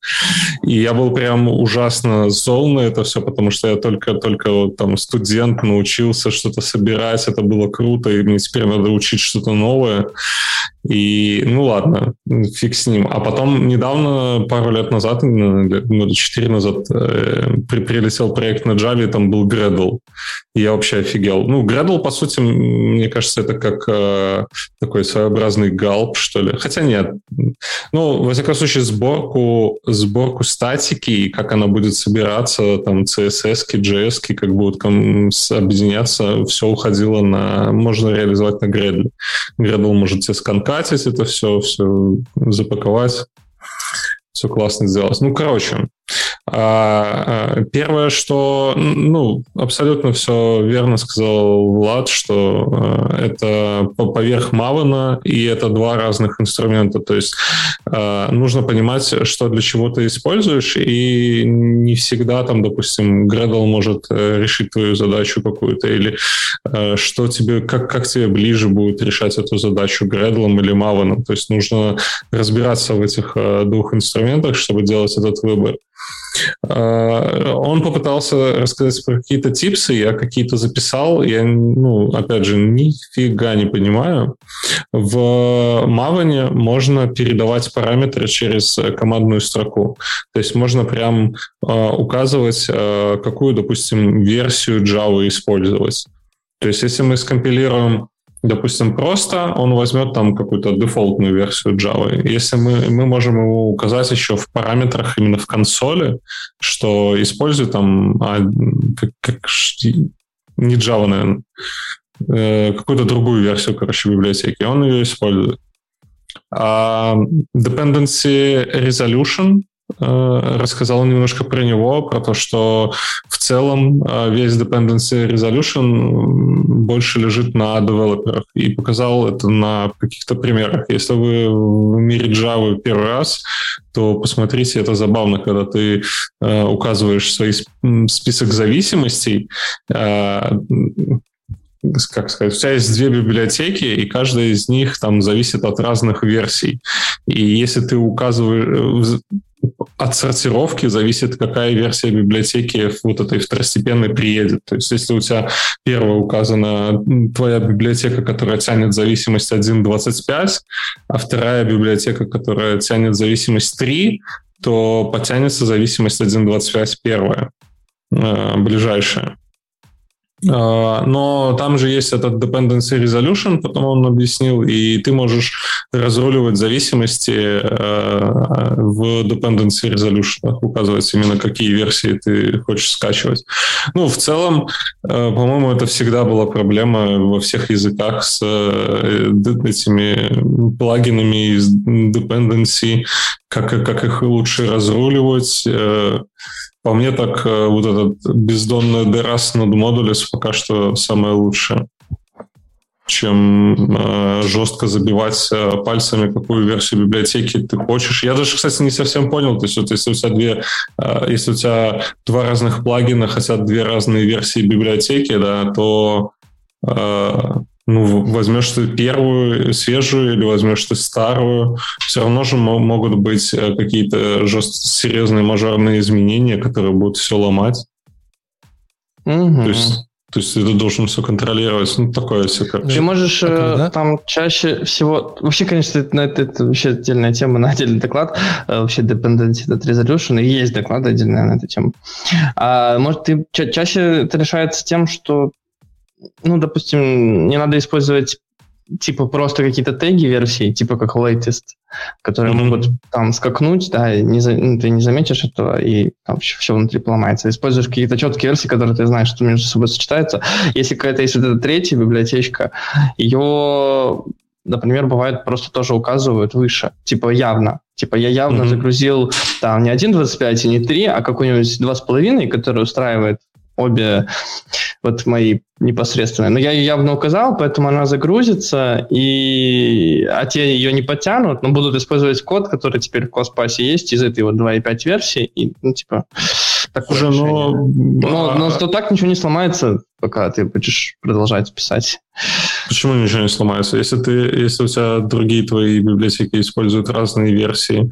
И я был прям ужасно зол на это все, потому что я только-только там студент, научился что-то собирать, это было круто, и мне теперь надо учить что-то новое. И, ну ладно, фиг с ним. А потом недавно, пару лет назад, года четыре назад, э, при, прилетел проект на Java, и там был Gradle. И я вообще офигел. Ну, Gradle, по сути, мне кажется, это как э, такой своеобразный галп, что ли. Хотя нет. Ну, во всяком случае, сборку, сборку статики, как она будет собираться, там, CSS, JS, как будут объединяться, все уходило на... Можно реализовать на Gradle. Gradle может тебе сканкать прокатить это все, все запаковать, все классно сделать. Ну, короче, первое, что, ну, абсолютно все верно сказал Влад, что это поверх Мавана, и это два разных инструмента. То есть нужно понимать, что для чего ты используешь, и не всегда там, допустим, Gradle может решить твою задачу какую-то, или что тебе, как, как тебе ближе будет решать эту задачу Gradle или Maven. То есть нужно разбираться в этих двух инструментах, чтобы делать этот выбор. А, он попытался рассказать про какие-то типсы, я какие-то записал, я, ну, опять же, нифига не понимаю. В Maven можно передавать параметры через командную строку. То есть можно прям э, указывать, э, какую, допустим, версию Java использовать. То есть если мы скомпилируем допустим, просто, он возьмет там какую-то дефолтную версию Java. Если мы, мы можем его указать еще в параметрах именно в консоли, что используй там а, как, как, не Java, наверное, э, какую-то другую версию, короче, библиотеки, он ее использует. А dependency resolution рассказал немножко про него, про то, что в целом э, весь dependency resolution больше лежит на девелоперах. И показал это на каких-то примерах. Если вы в мире Java первый раз, то посмотрите, это забавно, когда ты э, указываешь свой список зависимостей, как сказать, у тебя есть две библиотеки, и каждая из них там зависит от разных версий. И если ты указываешь, от сортировки зависит, какая версия библиотеки вот этой второстепенной приедет. То есть если у тебя первая указана твоя библиотека, которая тянет зависимость 1.25, а вторая библиотека, которая тянет зависимость 3, то потянется зависимость 1.25 первая, э, ближайшая. А, но там же есть этот dependency resolution, потом он объяснил, и ты можешь разруливать зависимости э, в dependency resolution, указывать именно какие версии ты хочешь скачивать. Ну, в целом, э, по-моему, это всегда была проблема во всех языках с э, этими плагинами из dependency, как, как их лучше разруливать, по мне так э, вот этот бездонный DRAS над модулис пока что самое лучшее чем э, жестко забивать э, пальцами, какую версию библиотеки ты хочешь. Я даже, кстати, не совсем понял, то есть вот если у тебя две, э, если у тебя два разных плагина хотят две разные версии библиотеки, да, то э, ну, возьмешь ты первую, свежую, или возьмешь ты старую, все равно же могут быть э, какие-то жест... серьезные мажорные изменения, которые будут все ломать. Угу. То есть то есть ты должен все контролировать. Ну, такое все, короче. Ты можешь а когда? там чаще всего... Вообще, конечно, это, это, это вообще отдельная тема на отдельный доклад. Э, вообще Dependency Data Resolution. И есть доклад отдельный на эту тему. А, может, ты ча- чаще это решается тем, что ну, допустим, не надо использовать типа просто какие-то теги версии, типа как latest, которые mm-hmm. могут там скакнуть, да, и не ну, ты не заметишь этого, и там все, все внутри поломается. Используешь какие-то четкие версии, которые ты знаешь, что между собой сочетаются. Если какая-то есть вот эта третья библиотечка, ее, например, бывает просто тоже указывают выше, типа явно. Типа я явно mm-hmm. загрузил там не 1.25 и не 3, а какой-нибудь 2.5, который устраивает обе вот мои непосредственные. Но я ее явно указал, поэтому она загрузится, и... а те ее не потянут, но будут использовать код, который теперь в Коспасе есть из этой вот 2.5 версии, и, ну, типа, так уже, но... Но, но то так ничего не сломается, пока ты будешь продолжать писать. Почему ничего не сломается? Если, ты, если у тебя другие твои библиотеки используют разные версии,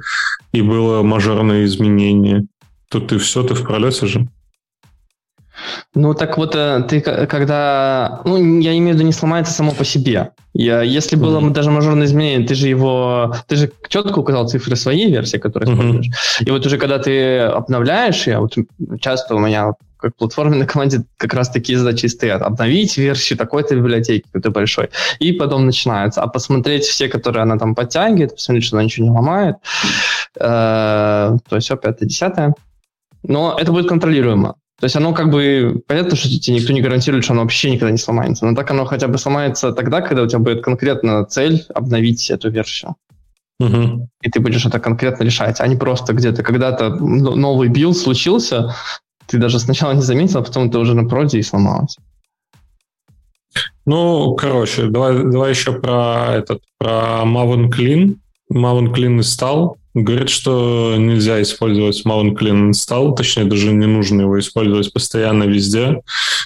и было мажорное изменение, то ты все, ты в пролете же. Ну, так вот, э, ты когда... Ну, я имею в виду, не сломается само по себе. Я, если было mm-hmm. даже мажорное изменение, ты же его... Ты же четко указал цифры своей версии, которую используешь. Mm-hmm. И вот уже когда ты обновляешь, я вот часто у меня как платформенной команде как раз такие задачи стоят. Обновить версию такой-то библиотеки, какой-то большой. И потом начинается. А посмотреть все, которые она там подтягивает, посмотреть, что она ничего не ломает. Э, то есть все, пятое, десятое. Но это будет контролируемо. То есть оно как бы, понятно, что тебе никто не гарантирует, что оно вообще никогда не сломается, но так оно хотя бы сломается тогда, когда у тебя будет конкретно цель обновить эту версию. Угу. И ты будешь это конкретно решать, а не просто где-то когда-то новый build случился, ты даже сначала не заметил, а потом ты уже на проде и сломалось. Ну, короче, давай, давай еще про этот, про Maven Clean. Maven Clean install. Говорит, что нельзя использовать Maven install, точнее, даже не нужно его использовать постоянно везде,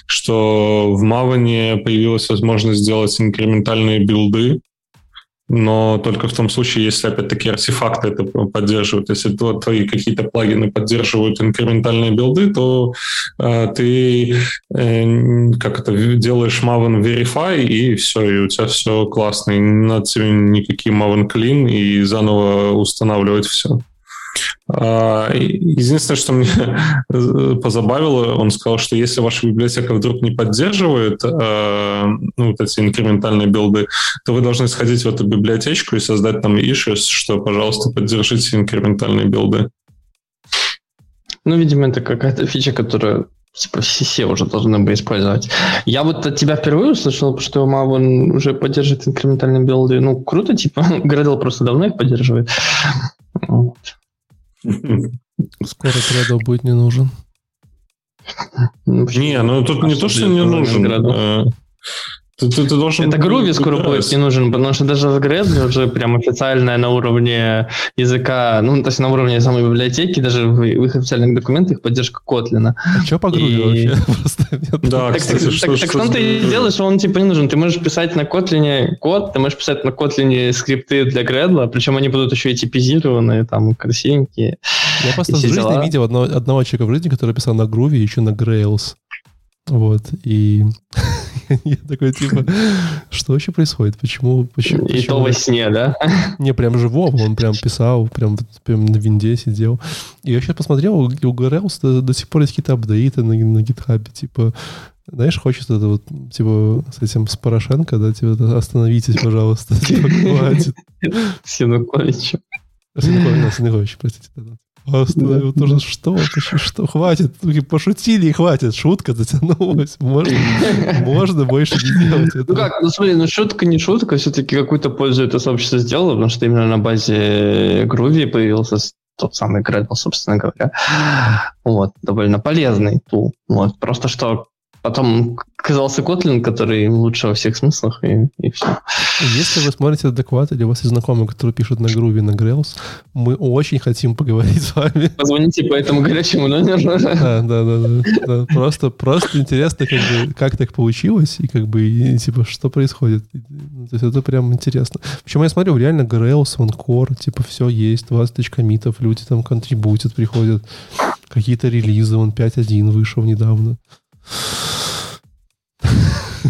что в Maven появилась возможность сделать инкрементальные билды, но только в том случае, если, опять-таки, артефакты это поддерживают. Если твои какие-то плагины поддерживают инкрементальные билды, то э, ты э, как это, делаешь Maven Verify, и все, и у тебя все классно. И не надо тебе никакие Maven Clean и заново устанавливать все. А, единственное, что мне позабавило, он сказал, что если ваша библиотека вдруг не поддерживает э, ну, вот эти инкрементальные билды, то вы должны сходить в эту библиотечку и создать там issues, что, пожалуйста, поддержите инкрементальные билды. Ну, видимо, это какая-то фича, которая типа все уже должны бы использовать. Я вот от тебя впервые услышал, что Maven уже поддерживает инкрементальные билды. Ну, круто, типа, Gradle просто давно их поддерживает. Вот. Скоро Gradle будет не нужен. Ну, не, ну тут не то, что не нужен. Ты, ты, ты должен Это Groovy скоро будет не нужен, потому что даже в Gradle уже прям официальная на уровне языка, ну, то есть на уровне самой библиотеки, даже в, в их официальных документах поддержка Kotlin. А что по Groovy и... вообще? да, так, кстати, так, что, так, что, так что ты и делаешь, он типа не нужен. Ты можешь писать на Kotlin код, ты можешь писать на Kotlin скрипты для Gradle, причем они будут еще и типизированные, там, красивенькие. Я просто в жизни дела. видел одного, одного человека в жизни, который писал на Groovy еще на Grails. Вот, и я такой, типа, что вообще происходит? Почему? почему и то во сне, да? Не, прям живого, он прям писал, прям, прям на винде сидел. И я сейчас посмотрел, у Grails до, до сих пор есть какие-то апдейты на, на GitHub, типа, знаешь, хочется это вот, типа, с этим, с Порошенко, да, типа, остановитесь, пожалуйста, типа, хватит. Синукович. Синукович, простите, да. Остановил да, тоже, что, что, хватит, пошутили и хватит, шутка затянулась, можно, можно больше не делать этого. Ну как, ну смотри, ну шутка не шутка, все-таки какую-то пользу это сообщество сделало, потому что именно на базе Groovy появился тот самый Gradle, собственно говоря. Вот, довольно полезный тул. Вот, просто что Потом оказался Kotlin, который лучше во всех смыслах, и, и все. Если вы смотрите доклад, или у вас есть знакомые, которые пишут на Groovy, на Grails, мы очень хотим поговорить с вами. Позвоните по этому горячему номеру. Да, да, да. да. Просто, просто интересно, как, бы, как так получилось, и как бы, и, типа, что происходит. То есть это прям интересно. Причем я смотрю, реально Grails, OnCore, типа, все есть, 20 тысяч комитов, люди там контрибутят, приходят, какие-то релизы, он 5.1 вышел недавно.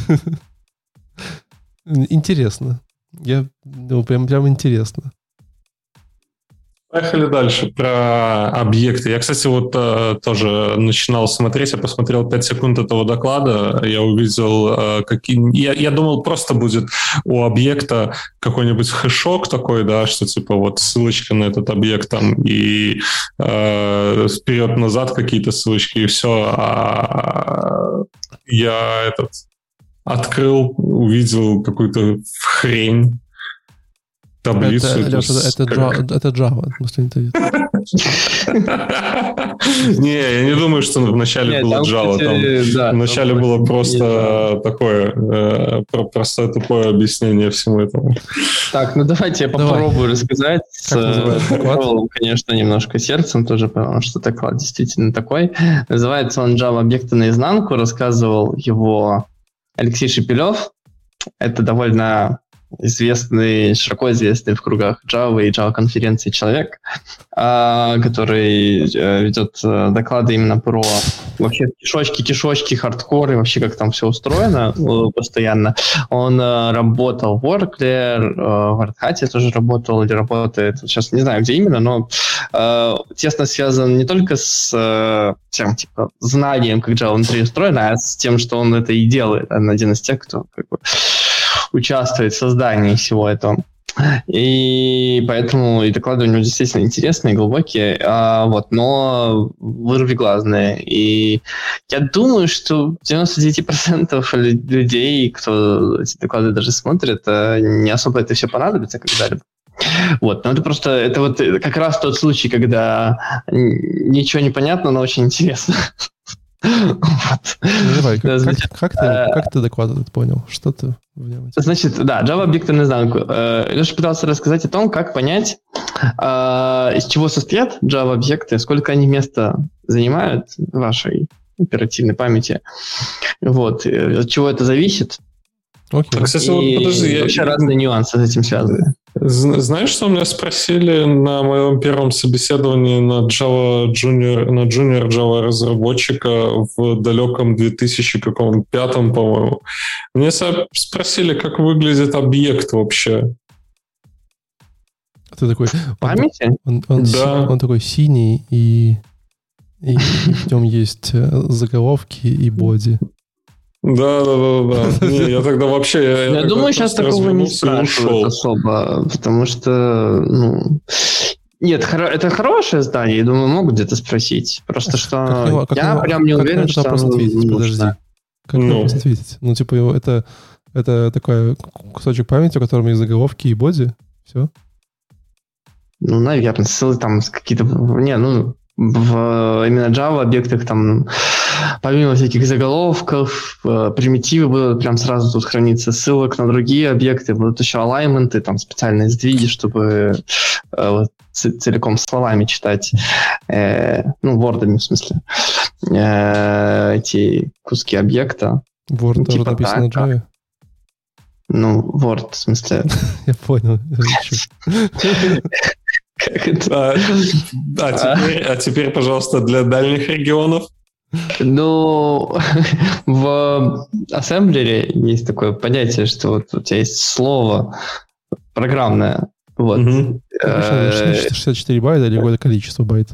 Интересно. Я, ну, прям, прям интересно. Поехали дальше про объекты. Я, кстати, вот э, тоже начинал смотреть, я посмотрел 5 секунд этого доклада, я увидел, э, какие... Я, я думал, просто будет у объекта какой-нибудь хэшок такой, да, что типа вот ссылочка на этот объект там и э, вперед-назад какие-то ссылочки и все. А я этот открыл, увидел какую-то хрень, таблицу. Это, это, Леша, это, Java, это Java, Не, я не думаю, что вначале было Java. Там вначале было просто такое э, простое тупое объяснение всему этому. Так, ну давайте я попробую рассказать. Конечно, немножко сердцем тоже, потому что доклад действительно такой. Называется он Java объекты наизнанку. Рассказывал его Алексей Шепелев. Это довольно известный, широко известный в кругах Java и Java конференции человек, а, который э, ведет э, доклады именно про вообще кишочки, кишочки, хардкор и вообще как там все устроено э, постоянно. Он работал в Oracle, в Red Hat тоже работал или работает, сейчас не знаю, где именно, но тесно связан не только с тем, типа, знанием, как Java внутри устроена, а с тем, что он это и делает. Он один из тех, кто как бы, участвует в создании всего этого. И поэтому и доклады у него действительно интересные, глубокие, а, вот, но вырвиглазные. И я думаю, что 99% людей, кто эти доклады даже смотрит, не особо это все понадобится когда-либо. Вот, но это просто, это вот как раз тот случай, когда ничего не понятно, но очень интересно. Давай, как, значит, как, как, ты, э, как ты доклад этот понял? Что ты в нем? Значит, да, Java объективная наизнанку. Леша пытался рассказать о том, как понять, э, из чего состоят Java объекты, сколько они места занимают в вашей оперативной памяти. Вот. От чего это зависит. Окей. А, кстати, и вот, подожди, вообще я... разные нюансы с этим связаны. Знаешь, что меня спросили на моем первом собеседовании на Java Junior, на Junior Java разработчика в далеком 2005, по-моему? Мне спросили, как выглядит объект вообще. Ты такой... Памяти? Он, он, он, да. он такой синий, и, и в нем есть э, заголовки и боди. Да, да, да, да. Не, я тогда вообще... Я, я, я думаю, сейчас такого не спрашивают особо, потому что, ну... Нет, это хорошее здание, я думаю, могут где-то спросить. Просто что как его, как я его, прям не как уверен, что вопрос ответить, подожди. Как ну. вопрос ответить? Ну, типа, это, это такой кусочек памяти, у которого есть заголовки и боди, все? Ну, наверное, ссылы там какие-то... Не, ну, в именно Java объектах там помимо всяких заголовков, э, примитивы будут прям сразу тут храниться ссылок на другие объекты, будут еще алайменты, там специальные сдвиги, чтобы э, вот, целиком словами читать, э, ну, вордами в смысле, э, эти куски объекта. Word ну, тоже типа написано так, Java? Ну, Word, в смысле. Я понял. А, а, теперь, а теперь, пожалуйста, для дальних регионов. Ну, в ассемблере есть такое понятие, что вот у тебя есть слово программное. Вот. Угу. 64 байта или какое-то количество байт?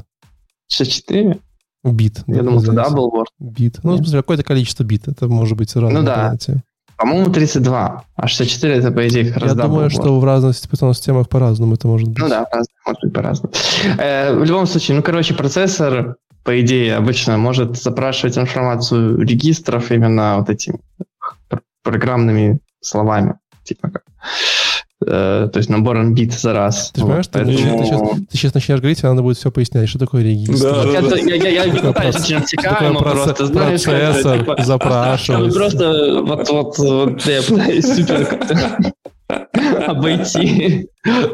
64? Бит. Я думал, это double word. Бит. Ну, в смысле, какое-то количество бит. Это может быть разное Ну да. Понятие. По-моему, 32, а 64 это, по идее, как раз Я думаю, что в разных системах по-разному это может быть. Ну да, может быть по-разному. Э, в любом случае, ну, короче, процессор, по идее, обычно может запрашивать информацию регистров именно вот этими программными словами. Типа как Э, то есть набором бит за раз. Ты понимаешь, вот, ты, поэтому... ты, сейчас, ты сейчас начнешь говорить, и надо будет все пояснять, что такое регистр. Да, я, да, я, я, просто, знаешь, процессор типа, запрашивать. Просто вот, вот, вот я пытаюсь супер обойти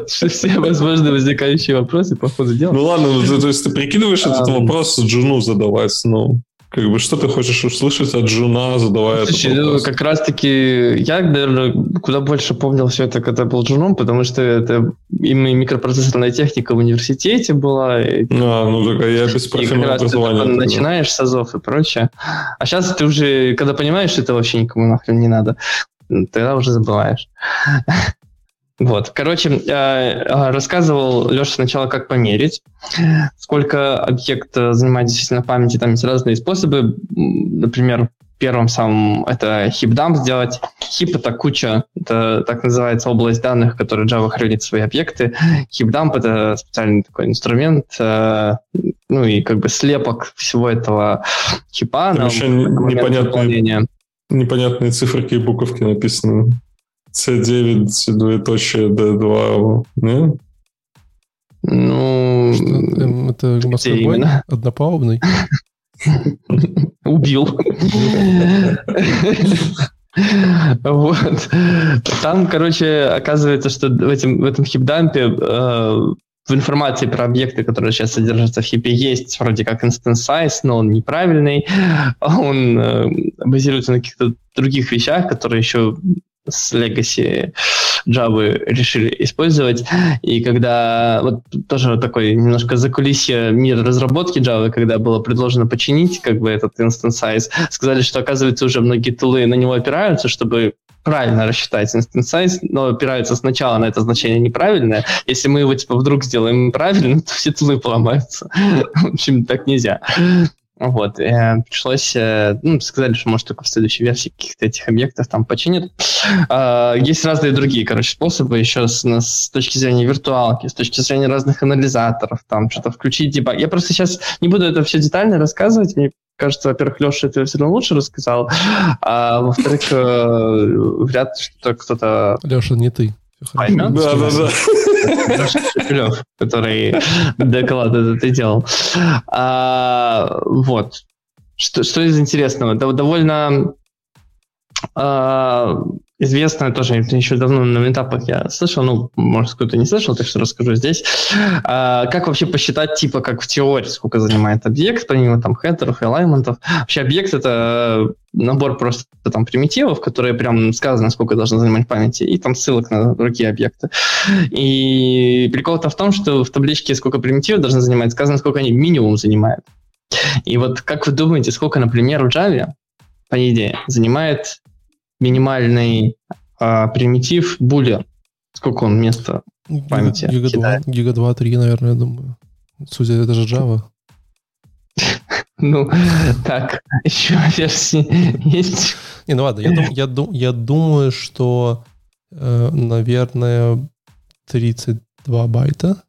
все возможные возникающие вопросы по ходу дела. Ну ладно, ну, то есть ты прикидываешь этот вопрос Джуну задавать, ну... Как бы что ты хочешь услышать от жена, задавая Слушай, этот вопрос? как раз-таки я, наверное, куда больше помнил все это, когда был женом, потому что это именно микропроцессорная техника в университете была. И, а, ну так а я без профильного образования. Ты начинаешь с АЗОВ и прочее. А сейчас ты уже, когда понимаешь, что это вообще никому нахрен не надо, тогда уже забываешь. Вот, короче, э, э, рассказывал Леша сначала, как померить, сколько объект занимает действительно памяти. Там есть разные способы. Например, первым самым это хипдамп сделать. Хип — это куча, это так называется область данных, в которой Java хранит свои объекты. Хипдамп — это специальный такой инструмент, э, ну и как бы слепок всего этого хипа. Там еще непонятные, непонятные циферки и буковки написаны. C9, двоеточие D2, не? Ну, эм, это морской однопалубный. Убил. Вот. Там, короче, оказывается, что в, этом в этом хипдампе э, в информации про объекты, которые сейчас содержатся в хипе, есть вроде как instance size, но он неправильный. Он э, базируется на каких-то других вещах, которые еще с Legacy Java решили использовать. И когда вот тоже такой немножко закулисье мира разработки Java, когда было предложено починить как бы этот instance size, сказали, что оказывается уже многие тулы на него опираются, чтобы правильно рассчитать instance size, но опираются сначала на это значение неправильное. Если мы его типа вдруг сделаем правильно, то все тулы поломаются. В общем, так нельзя. Вот, э, пришлось, э, ну, сказали, что, может, только в следующей версии каких-то этих объектов там починят. Э, есть разные другие, короче, способы еще с, с точки зрения виртуалки, с точки зрения разных анализаторов, там, что-то включить дебаг. Я просто сейчас не буду это все детально рассказывать, мне кажется, во-первых, Леша это все равно лучше рассказал, а во-вторых, э, вряд ли что-то кто-то... Леша, не ты Да, да, да. Шепелев, который доклад этот и делал. А, вот. Что, что из интересного? Довольно а, известная тоже, еще давно на метапах я слышал, ну, может, кто-то не слышал, так что расскажу здесь. А, как вообще посчитать, типа, как в теории, сколько занимает объект, помимо там хедеров и алайментов. Вообще объект — это набор просто там примитивов, которые прям сказано, сколько должно занимать памяти, и там ссылок на другие объекты. И прикол-то в том, что в табличке сколько примитивов должно занимать, сказано, сколько они минимум занимают. И вот как вы думаете, сколько, например, в Java, по идее, занимает минимальный а, примитив boolean. Сколько он места памяти Гига 2, гига 2, 3, наверное, я думаю. Судя, это же Java. Ну, так, еще версии есть. Не, ну ладно, я, дум, я, дум, я думаю, что, э, наверное, 32 байта.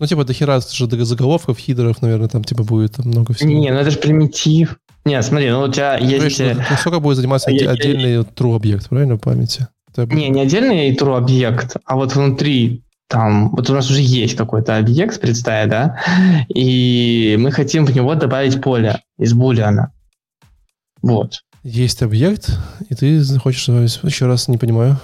Ну, типа, до хера же заголовков, хидеров, наверное, там, типа, будет там много всего. Не, ну это же примитив. Не, смотри, ну у тебя есть... Ну, ну, сколько будет заниматься я, отдельный я... true объект, правильно, в памяти? Не, не отдельный true объект, а вот внутри там, вот у нас уже есть какой-то объект, представь, да, и мы хотим в него добавить поле из булиана. Вот. Есть объект, и ты хочешь еще раз, не понимаю.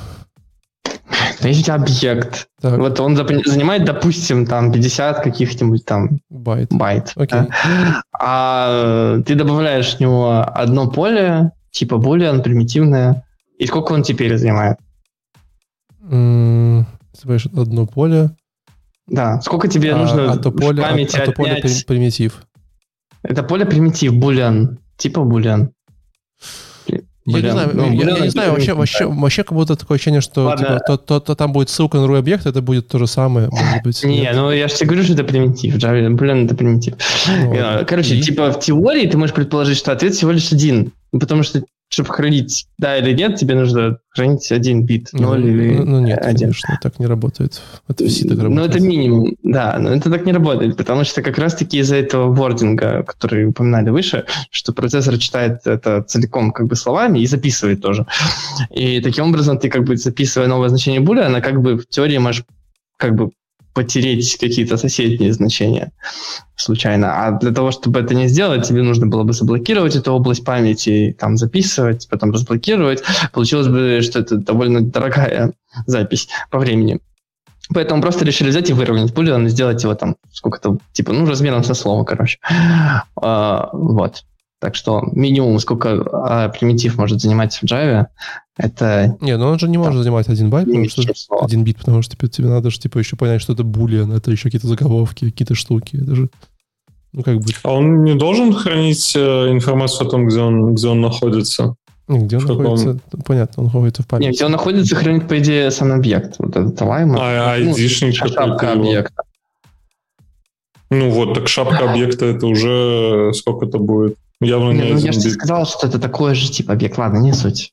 Есть объект. Так. Вот он занимает, допустим, там 50 каких-нибудь там байт. байт okay. да? А ты добавляешь в него одно поле, типа boolean, примитивное, и сколько он теперь занимает? Добавляешь одно поле. Да, сколько тебе а, нужно а то поле, памяти а, а то поле примитив. Это поле примитив, boolean, типа boolean. Я не знаю, ну, я, я не знаю вообще, вообще, вообще как будто такое ощущение, что типа, то, то, то там будет ссылка на другой объект, это будет то же самое, может быть. Не, нет. ну я же тебе говорю, что это примитив, Java, блин, это примитив. Ну, Короче, и? типа в теории ты можешь предположить, что ответ всего лишь один, потому что чтобы хранить да или нет, тебе нужно хранить один бит, 0 ну, или Ну нет, 1. конечно, так не работает. Это все так работает. Ну это минимум, да, но это так не работает, потому что как раз-таки из-за этого вординга, который упоминали выше, что процессор читает это целиком как бы словами и записывает тоже. И таким образом ты как бы записывая новое значение буля, как бы в теории можешь как бы потереть какие-то соседние значения случайно. А для того, чтобы это не сделать, тебе нужно было бы заблокировать эту область памяти, там записывать, потом разблокировать. Получилось бы, что это довольно дорогая запись по времени. Поэтому просто решили взять и выровнять Boolean и сделать его там сколько-то, типа, ну, размером со слова, короче. А, вот. Так что минимум, сколько а, примитив может занимать в Java, это... Не, ну он же не может занимать один байт, потому что один бит, потому что типа, тебе надо же типа еще понять, что это булиан, это еще какие-то заголовки, какие-то штуки. Это же ну, как бы... А он не должен хранить э, информацию о том, где он, где он находится? где он в находится, каком... понятно, он находится в памяти. Нет, где он находится, хранит, по идее, сам объект. Вот этот лайм. А, айдишник ну, шапка объекта. Ну вот, так шапка объекта это уже сколько-то будет. Явно не, не ну, я же сказал, что это такой же тип объект. Ладно, не суть.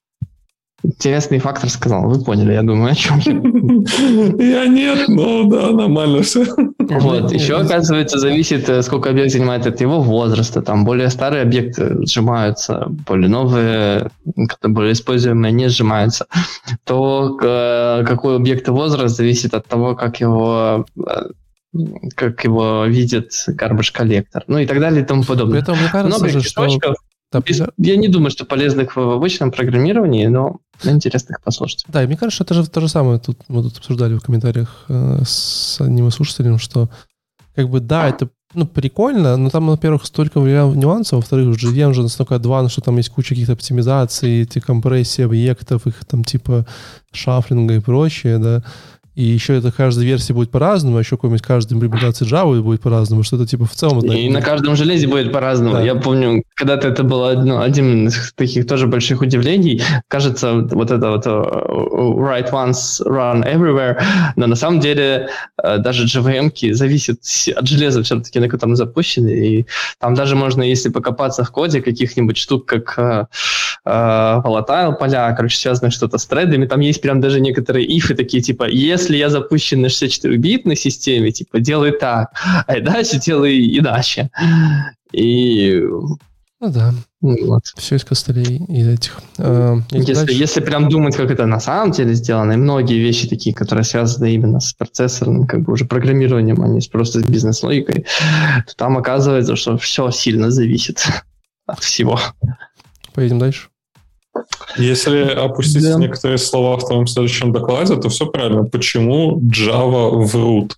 Интересный фактор сказал. Вы поняли, я думаю, о чем я. Я нет, но да, нормально все. Вот, еще, оказывается, зависит, э, сколько объект занимает от его возраста. Там более старые объекты сжимаются, более новые, более используемые не сжимаются. То, э, какой объект возраст, зависит от того, как его э, как его видит garbage коллектор, ну и так далее и тому подобное. Поэтому мне кажется, Много же, что... Да, я не думаю, что полезных в обычном программировании, но интересно их послушать. Да, и мне кажется, это же то же самое. Тут мы тут обсуждали в комментариях э, с одним из слушателей, что как бы да, это ну, прикольно, но там, во-первых, столько нюансов, во-вторых, в JVM же настолько адванс, что там есть куча каких-то оптимизаций, эти компрессии объектов, их там типа шафлинга и прочее, да. И еще это каждая версия будет по-разному, а еще какой-нибудь каждая имплементация Java будет по-разному, что-то типа в целом... И на каждом железе будет по-разному. Да. Я помню, когда-то это было ну, один из таких тоже больших удивлений. Кажется, вот это вот uh, write once, run everywhere, но на самом деле uh, даже JVM зависят от железа все-таки, на котором запущены, и там даже можно, если покопаться в коде каких-нибудь штук, как uh, volatile поля, короче, связанные что-то с тредами, там есть прям даже некоторые ифы такие, типа, если если я запущен на 64-битной системе, типа, делай так, а дальше делай иначе. И Ну да. Вот. Все из костылей и этих. А, если, дальше... если прям думать, как это на самом деле сделано, и многие вещи такие, которые связаны именно с процессорным, как бы уже программированием, а не просто с бизнес-логикой, то там оказывается, что все сильно зависит от всего. Поедем дальше. Если опустить да. некоторые слова в твоем следующем докладе, то все правильно. Почему Java врут?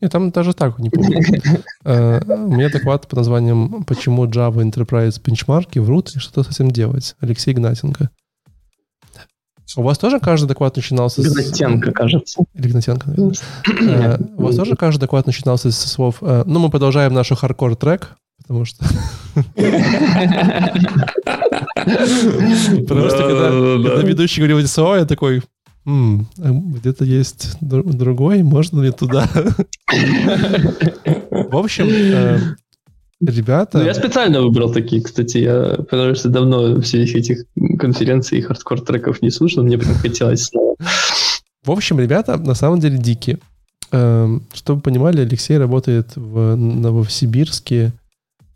Нет, там даже так не помню. Э, у меня доклад под названием «Почему Java Enterprise бенчмарки врут и что с этим делать?» Алексей Игнатенко. У вас тоже каждый доклад начинался с... Игнатенко, кажется. Или Игнатенко, наверное. Э, у вас тоже каждый доклад начинался со слов э, «Ну, мы продолжаем наш хардкор-трек», потому что... Просто когда ведущий говорил эти слова, я такой, а где-то есть другой, можно ли туда? В общем, э, ребята... Ну, я специально выбрал такие, кстати, я, потому что давно всех этих конференций и хардкор-треков не слушал, мне прям хотелось снова. В общем, ребята на самом деле дикие. Эм, чтобы вы понимали, Алексей работает в Новосибирске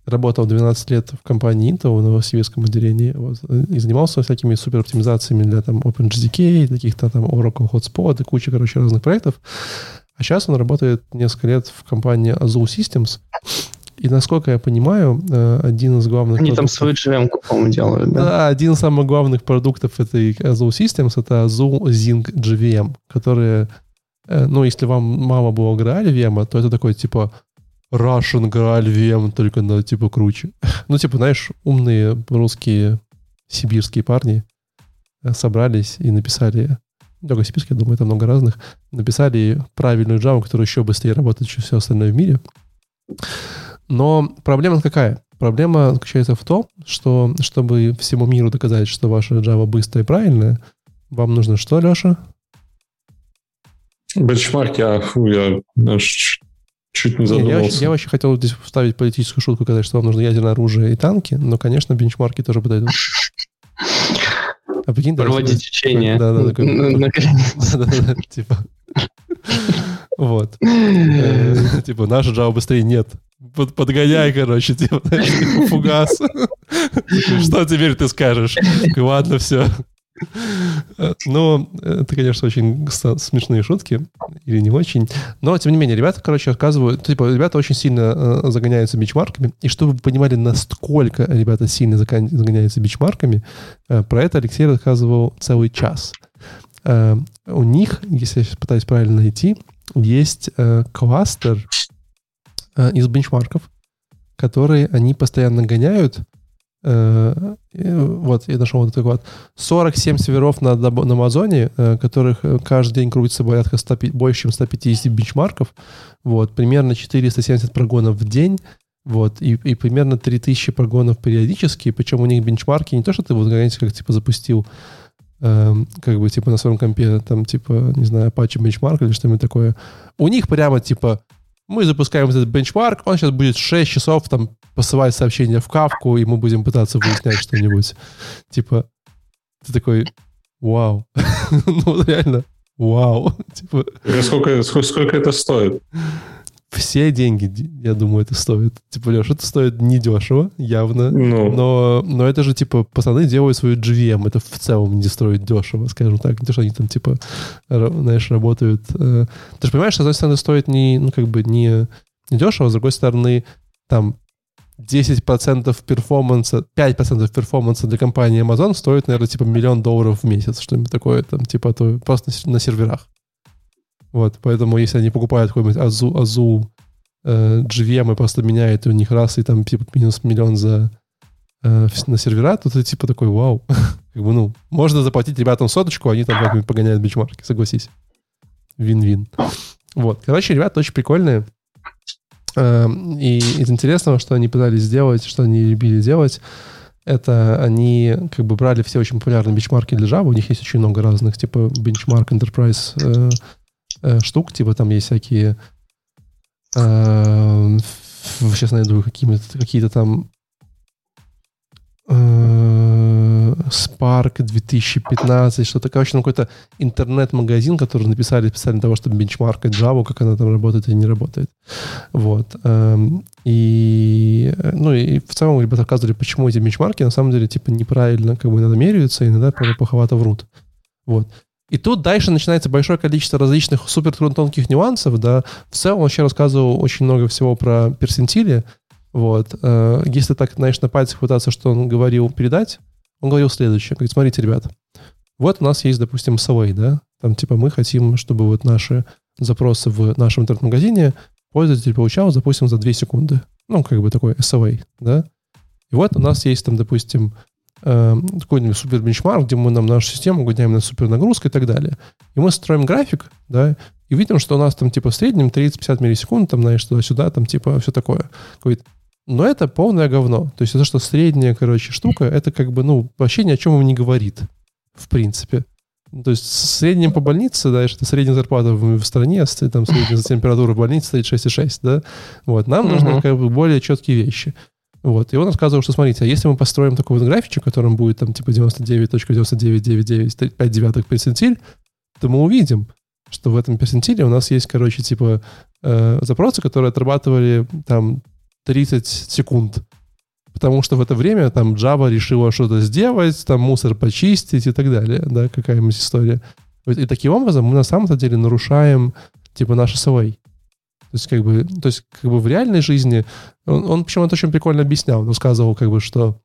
работал 12 лет в компании Intel в новосибирском отделении вот, и занимался всякими супер оптимизациями для там OpenGDK, каких-то там Oracle Hotspot и куча, короче, разных проектов. А сейчас он работает несколько лет в компании Azul Systems. И насколько я понимаю, э, один из главных... Они продуктов... там свою GM, по-моему, делают, да? Да, один из самых главных продуктов этой Azul Systems — это Azul Zinc GVM, которые... Э, ну, если вам мало было Graal VM, то это такой, типа, Russian VM, только на типа круче. Ну, типа, знаешь, умные русские сибирские парни э, собрались и написали, только сибирские, я думаю, это много разных, написали правильную Java, которая еще быстрее работает, чем все остальное в мире. Но проблема какая? Проблема заключается в том, что чтобы всему миру доказать, что ваша Java быстрая и правильная, вам нужно что, Леша? Бенчмарки, а фу, я Чуть не задумался. Я, я вообще хотел здесь вставить политическую шутку, сказать, что вам нужно ядерное оружие и танки, но, конечно, бенчмарки тоже подойдут. А прикинь, Проводить учения. Да, да, да. Типа. Вот. Э, типа, наша Java быстрее нет. Подгоняй, короче, типа, фугас. Что теперь ты скажешь? Ладно, все. Ну, это, конечно, очень смешные шутки, или не очень. Но, тем не менее, ребята, короче, рассказывают, типа, ребята очень сильно э, загоняются бичмарками. И чтобы вы понимали, насколько ребята сильно загоняются бичмарками, э, про это Алексей рассказывал целый час. Э, у них, если я сейчас пытаюсь правильно найти, есть кластер из бенчмарков, которые они постоянно гоняют, Э, вот, я нашел вот такой вот. 47 серверов на, на Амазоне, э, которых э, каждый день крутится порядка 100, больше, чем 150 бенчмарков. Вот, примерно 470 прогонов в день. Вот, и, и примерно 3000 прогонов периодически, причем у них бенчмарки не то, что ты вот, знаете, как, типа, запустил э, как бы, типа, на своем компе, там, типа, не знаю, Apache бенчмарк или что-нибудь такое. У них прямо, типа, мы запускаем этот бенчмарк, он сейчас будет 6 часов там посылать сообщение в кавку, и мы будем пытаться выяснять что-нибудь. Типа, ты такой, вау. ну, реально, вау. типа, сколько, сколько это стоит? Все деньги, я думаю, это стоит. Типа, Леш, это стоит недешево, явно. Ну. Но, но это же, типа, пацаны делают свою GVM. Это в целом не стоит дешево, скажем так. Не то, что они там, типа, знаешь, работают. Э. Ты же понимаешь, что, с одной стороны, стоит не, ну, как бы, не, не дешево, с другой стороны, там, 10% перформанса, 5% перформанса для компании Amazon стоит, наверное, типа миллион долларов в месяц, что-нибудь такое, там, типа, то просто на серверах. Вот, поэтому если они покупают какой-нибудь Azul, Azul э, GVM и просто меняют у них раз и там типа минус миллион за э, на сервера, то ты типа такой, вау. как бы, ну, можно заплатить ребятам соточку, они там как-нибудь погоняют бичмарки, согласись. Вин-вин. Вот. Короче, ребята очень прикольные. Э, и из интересного, что они пытались сделать, что они любили делать, это они как бы брали все очень популярные бенчмарки для Java. У них есть очень много разных, типа Benchmark Enterprise э, штук, типа там есть всякие э, сейчас найду какие-то какие там э, Spark 2015, что-то, короче, ну, какой-то интернет-магазин, который написали специально того, чтобы бенчмаркать Java, как она там работает или не работает. Вот. Эм, и, ну, и в целом ребята рассказывали, почему эти бенчмарки на самом деле, типа, неправильно как бы иногда меряются, и иногда плоховато врут. Вот. И тут дальше начинается большое количество различных супер тонких нюансов, да. В целом он вообще рассказывал очень много всего про персентили, вот. Э, если так, знаешь, на пальцах пытаться, что он говорил передать, он говорил следующее. Говорит, смотрите, ребята, вот у нас есть, допустим, SLA, да, там типа мы хотим, чтобы вот наши запросы в нашем интернет-магазине пользователь получал, допустим, за 2 секунды. Ну, как бы такой SLA, да. И вот у нас есть там, допустим, какой-нибудь супер бенчмарк, где мы нам нашу систему гоняем на супер нагрузку и так далее. И мы строим график, да, и видим, что у нас там типа в среднем 30-50 миллисекунд, там, знаешь, туда-сюда, там типа все такое. Говорит, но это полное говно. То есть это что средняя, короче, штука, это как бы, ну, вообще ни о чем им не говорит, в принципе. То есть в среднем по больнице, да, что средняя зарплата в, в стране, там средняя температура в больнице стоит 6,6, да. Вот, нам uh-huh. нужны как бы более четкие вещи. Вот. И он рассказывал, что смотрите, а если мы построим такой вот графичек, в котором будет там типа 99.9999, 5 девятых перцентиль, то мы увидим, что в этом перцентиле у нас есть, короче, типа э, запросы, которые отрабатывали там 30 секунд. Потому что в это время там Java решила что-то сделать, там мусор почистить и так далее, да, какая-нибудь история. И таким образом мы на самом-то деле нарушаем типа наш SLA. То есть, как бы, то есть, как бы в реальной жизни он, он почему это очень прикольно объяснял. Он рассказывал, как бы, что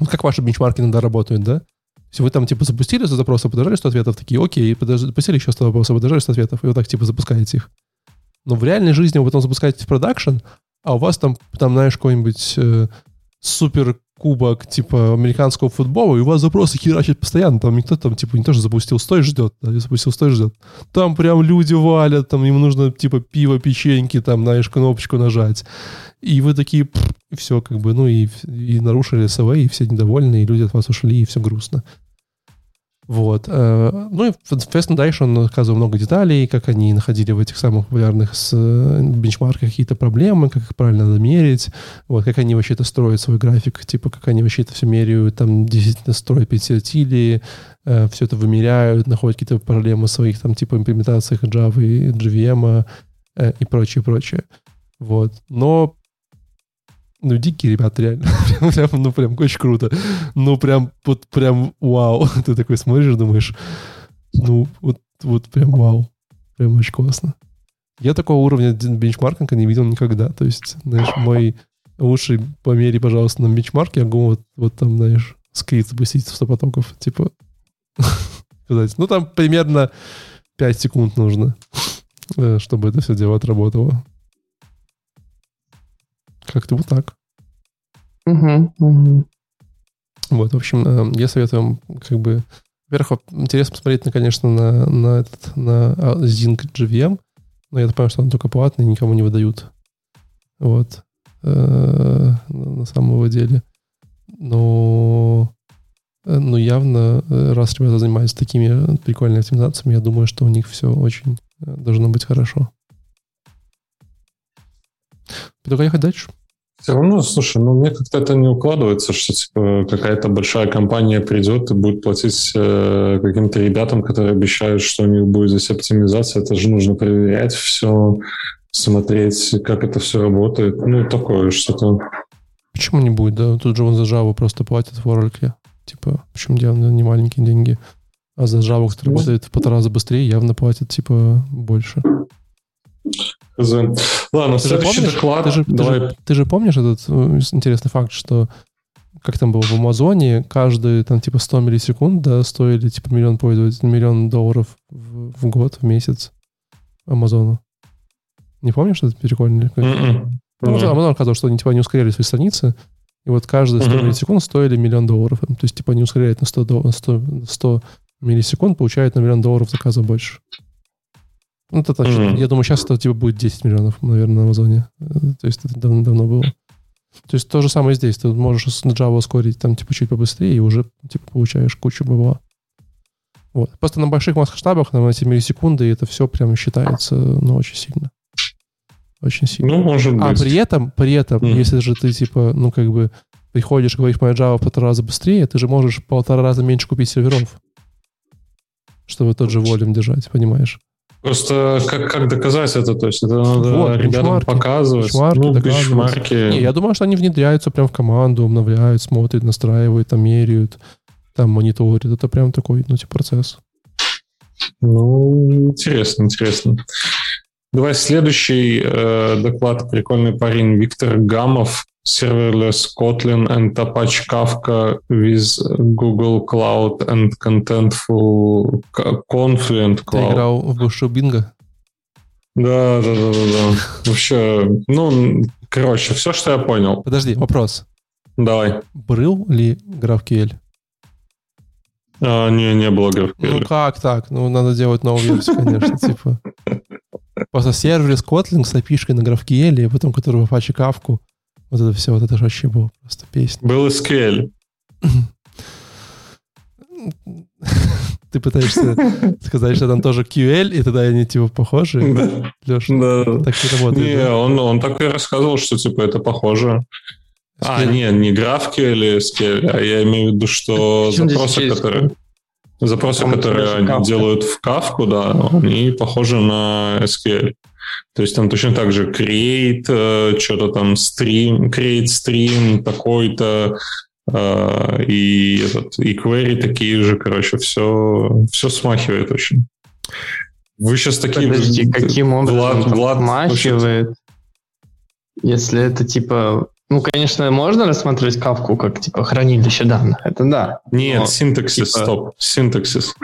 ну, как ваши бенчмарки иногда работают, да? Если вы там, типа, запустили 100 запросов, подождали 100 ответов, такие, окей, подожди, запустили еще 100 вопросов, подождали 100 ответов, и вот так, типа, запускаете их. Но в реальной жизни вы потом запускаете в продакшн, а у вас там, там знаешь, какой-нибудь э, супер кубок, типа, американского футбола, и у вас запросы херачат постоянно, там никто там, типа, не то, что запустил, стой, ждет, да, запустил, стой, ждет. Там прям люди валят, там им нужно, типа, пиво, печеньки, там, знаешь, кнопочку нажать. И вы такие, и все, как бы, ну, и, и нарушили СВ, и все недовольны, и люди от вас ушли, и все грустно. Вот. Э, ну и, дальше он рассказывал много деталей, как они находили в этих самых популярных с э, бенчмарках какие-то проблемы, как их правильно надо мерить, вот, как они вообще это строят свой график, типа, как они вообще это все меряют, там, действительно строят персентили, э, все это вымеряют, находят какие-то проблемы в своих, там, типа, имплементациях Java и JVM и прочее, прочее. Вот. Но ну, дикие ребята, реально. прям, ну, прям очень круто. Ну, прям, вот прям вау. Ты такой смотришь, думаешь, ну, вот, вот прям вау. Прям очень классно. Я такого уровня бенчмаркинга не видел никогда. То есть, знаешь, мой лучший помери, пожалуйста, на бенчмарке, я могу вот, вот там, знаешь, скрипт запустить в 100 потоков. Типа, сказать, ну, там примерно 5 секунд нужно, э, чтобы это все дело отработало. Как-то вот так. Угу, угу. Вот, в общем, э, я советую вам, как бы, во-первых, интересно посмотреть, на, конечно, на, на этот, на Zinc GVM, но я понимаю, что он только платный, никому не выдают. Вот. Э, на самом деле. Но, э, но явно, раз ребята занимаются такими прикольными оптимизациями, я думаю, что у них все очень должно быть хорошо. Предлагаю ехать дальше. Все равно, слушай, ну мне как-то это не укладывается, что типа какая-то большая компания придет и будет платить э, каким-то ребятам, которые обещают, что у них будет здесь оптимизация. Это же нужно проверять все, смотреть, как это все работает. Ну, такое что-то. Почему не будет, да? Тут же он за Java просто платит в Oracle. Типа, почему явно не маленькие деньги. А за Java, который ну, работает в полтора раза быстрее, явно платит, типа, больше. Ладно, ты следующий помнишь, доклад. Ты же, Давай. Ты, же, ты же помнишь этот э, интересный факт, что как там было в Амазоне, каждые там типа 100 миллисекунд, да, стоили типа миллион пользователей, миллион долларов в, в год, в месяц Амазону. Не помнишь, что это прикольно? Mm-mm. Ну, mm-hmm. Амазон сказал, что они типа не ускоряли свои страницы, и вот каждые 100 mm-hmm. миллисекунд стоили миллион долларов. То есть типа они ускоряют на 100, 100, 100 миллисекунд, получают на миллион долларов заказа больше. Ну, это точно. Mm-hmm. Я думаю, сейчас это типа будет 10 миллионов, наверное, на Амазоне. То есть это давно, давно было. То есть то же самое здесь. Ты можешь Java ускорить там типа чуть побыстрее и уже типа получаешь кучу бабла. Вот. Просто на больших масштабах, на эти миллисекунды, это все прям считается, ну, очень сильно. Очень сильно. Ну, может а быть. А при этом, при этом, mm. если же ты, типа, ну, как бы приходишь, говоришь, моя Java в полтора раза быстрее, ты же можешь в полтора раза меньше купить серверов, чтобы тот же волюм держать, понимаешь? Просто как, как доказать это? То есть это надо Вот, ребятам бенчмарки. показывать. Бенчмарки, ну, бенчмарки. Не, я думаю, что они внедряются прям в команду, обновляют, смотрят, настраивают, там меряют, там мониторят. Это прям такой, ну, типа, процесс. Ну, интересно, интересно. Давай следующий э, доклад. Прикольный парень Виктор Гамов. Serverless Kotlin and Apache Kafka with Google Cloud and Contentful Confluent Ты Cloud. играл в бывшую бинго? Да, да, да, да, да. Вообще, ну, короче, все, что я понял. Подожди, вопрос. Давай. Был ли GraphQL? А, не, не было GraphQL. Ну как так? Ну, надо делать новую версию, конечно, типа. Просто сервер с Kotlin с API на GraphQL, и потом который в Apache Kafka. Вот это все, вот это же вообще было просто песня. Был SQL. Ты пытаешься сказать, что там тоже QL, и тогда они типа похожи? Леша, Да. так не работает. Не, он, он так и рассказывал, что типа это похоже. А, не, не GraphQL или SQL, а я имею в виду, что запросы, которые, запросы, которые они делают в Kafka, да, они похожи на SQL. То есть там точно так же create, э, что-то там stream, create stream такой-то, э, и, этот, и query такие же, короче, все, все смахивает очень. Вы сейчас такие... Подожди, каким образом Влад, смахивает? Если это типа... Ну, конечно, можно рассматривать кавку как типа хранилище данных. Это да. Нет, Но, синтаксис, типа- стоп. Синтаксис.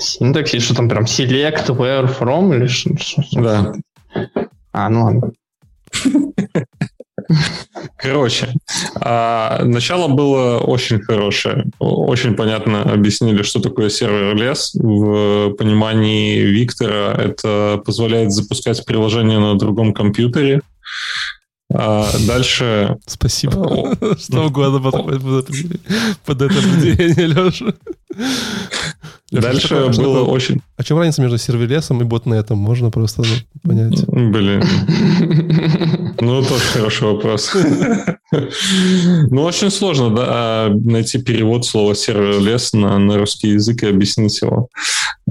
Синтаксис, что там прям select, where, from или что? Да. А, ну ладно. Короче, а, начало было очень хорошее. Очень понятно объяснили, что такое сервер-лес. В понимании Виктора это позволяет запускать приложение на другом компьютере. А дальше Спасибо. Что угодно подходит под это под это определение, Леша. Дальше было очень... А чем разница между сервелесом и ботнетом? Можно просто ну, понять. Блин, ну тоже хороший вопрос. Ну, очень сложно да, а, найти перевод слова сервер-лес на, на русский язык и объяснить его.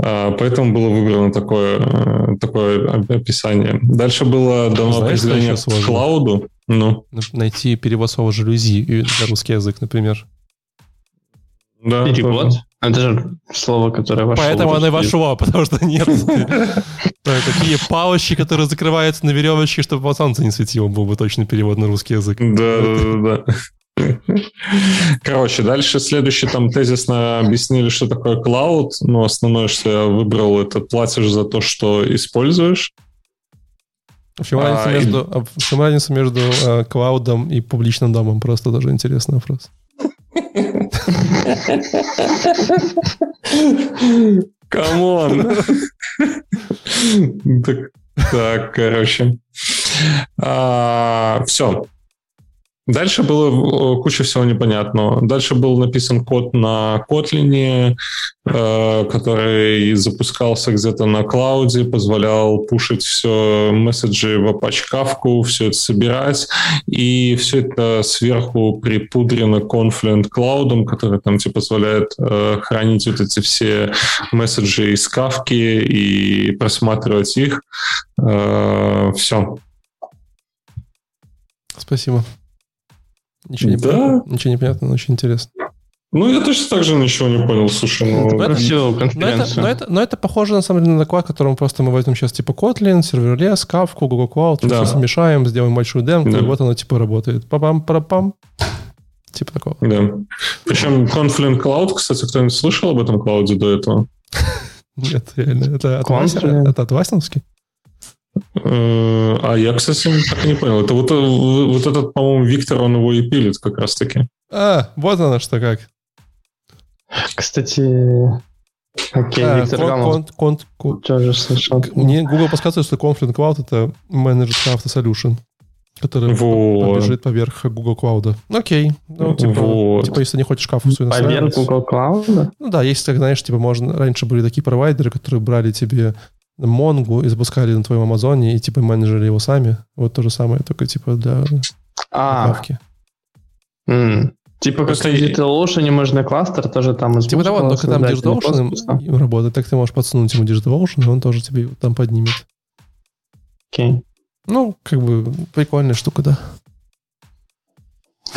А, Поэтому было выбрано такое, э, такое оп- описание. Дальше было дано Знаешь, определение к клауду. Ну, Найти перевод слова жалюзи на русский язык, например. Да, Перевод? тоже. Это же слово, которое вошло. Поэтому оно и вошло, потому что нет. Такие палочки, которые закрываются на веревочке, чтобы по солнцу не светило, был бы точный перевод на русский язык. Да, да, да, да. Короче, дальше следующий там тезисно объяснили, что такое клауд. Но основное, что я выбрал, это платишь за то, что используешь. В чем А, разница и- между, а в чем разница между э, cloud ом и публичным домом? Просто даже интересный вопрос. Come on! Так, короче. Все. Дальше было э, куча всего непонятного. Дальше был написан код на Kotlin, э, который запускался где-то на cloud е, позволял пушить все месседжи в Apache Kafka, все это собирать, и все это сверху припудрено Confluent Cloud, который там тебе позволяет э, хранить вот эти все месседжи из Kafka и просматривать их. все. Спасибо. Ничего не Да. понятно, ничего не понятно, но очень интересно. Ну, я точно так же ничего не понял, слушай, ну... Это- Всю Но это, конференцию. но, это, но это похоже, на самом деле, на доклад, которым просто мы возьмем сейчас типа Kotlin, serverless, Kafka, Google Cloud, Да. все смешаем, сделаем большую демку, Да. и вот оно типа работает. Папам, парапам. Типа такого. Да. Причем Confluent Cloud, кстати, кто-нибудь слышал об этом клауде до этого? Нет, реально. Это от, Confluent? А я, кстати, так и не понял. Это вот, э, вот этот, по-моему, Виктор, он его и пилит как раз-таки. А, вот оно что как. Кстати, окей, А, Виктор кон- Гамов кон- кон- кон- тоже слышал. Мне Google подсказывает, что Confluent Cloud это менеджер Cloud Solution, который Вот. побежит поверх Google Cloud. Окей. Ну, типа, Вот. типа, если не хочешь шкафу свою Поверх. Google Cloud? Ну да, есть, так, знаешь, типа, можно... Раньше были такие провайдеры, которые брали тебе Монгу и запускали на твоем Амазоне, и типа менеджерили его сами. Вот то же самое, только типа для А. М. Типа как и- DigitalOcean можно кластер тоже там из Типа того, только там всё. им работает, так ты можешь подсунуть ему DigitalOcean, и он тоже тебе там поднимет. Окей. Ну, как бы прикольная штука, да.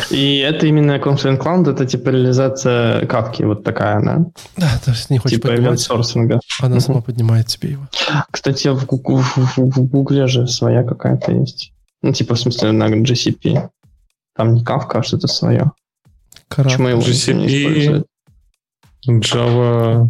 И это именно Confluent Cloud, это типа реализация кавки вот такая, да? Да, то есть не хочешь типа поднимать, event-сорсинга. она сама поднимает тебе его. Кстати, в, Гугле же своя какая-то есть. Ну, типа, в смысле, на GCP. Там не кавка, а что-то свое. Карат. Почему его GCP? не используют? Java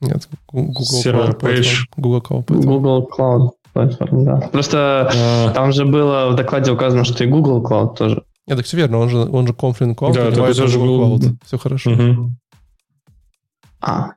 Нет, Google Server Cloud Platform. Page. Google Cloud Platform. Google Cloud Platform, да. Просто а, там же было в докладе указано, что и Google Cloud тоже. Нет, так все верно, он же, он же Confluent Cloud, Да, Google Google. Cloud. Все хорошо. мгм. А,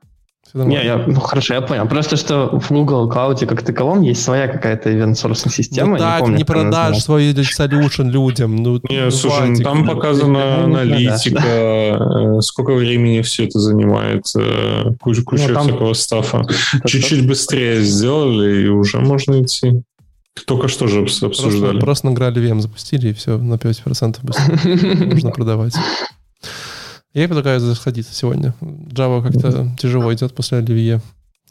не, я, ну, хорошо, я понял. Просто что в Google Cloud как таковом есть своя какая-то event-sourcing система. ну так, помню, не как она продашь свой solution людям. Ну, Не, ну, слушай, ну, там ну, показана ну, не аналитика, э, сколько времени все это занимает, э, куча, куча Ну, там- всякого стафа. Это Чуть-чуть быстрее сделали, и уже можно идти. Только что же обс- Просто, обсуждали. просто награли VM запустили, и все, на 5% быстрее можно продавать. Я предлагаю заходить сегодня. Java как-то тяжело идет после Оливье.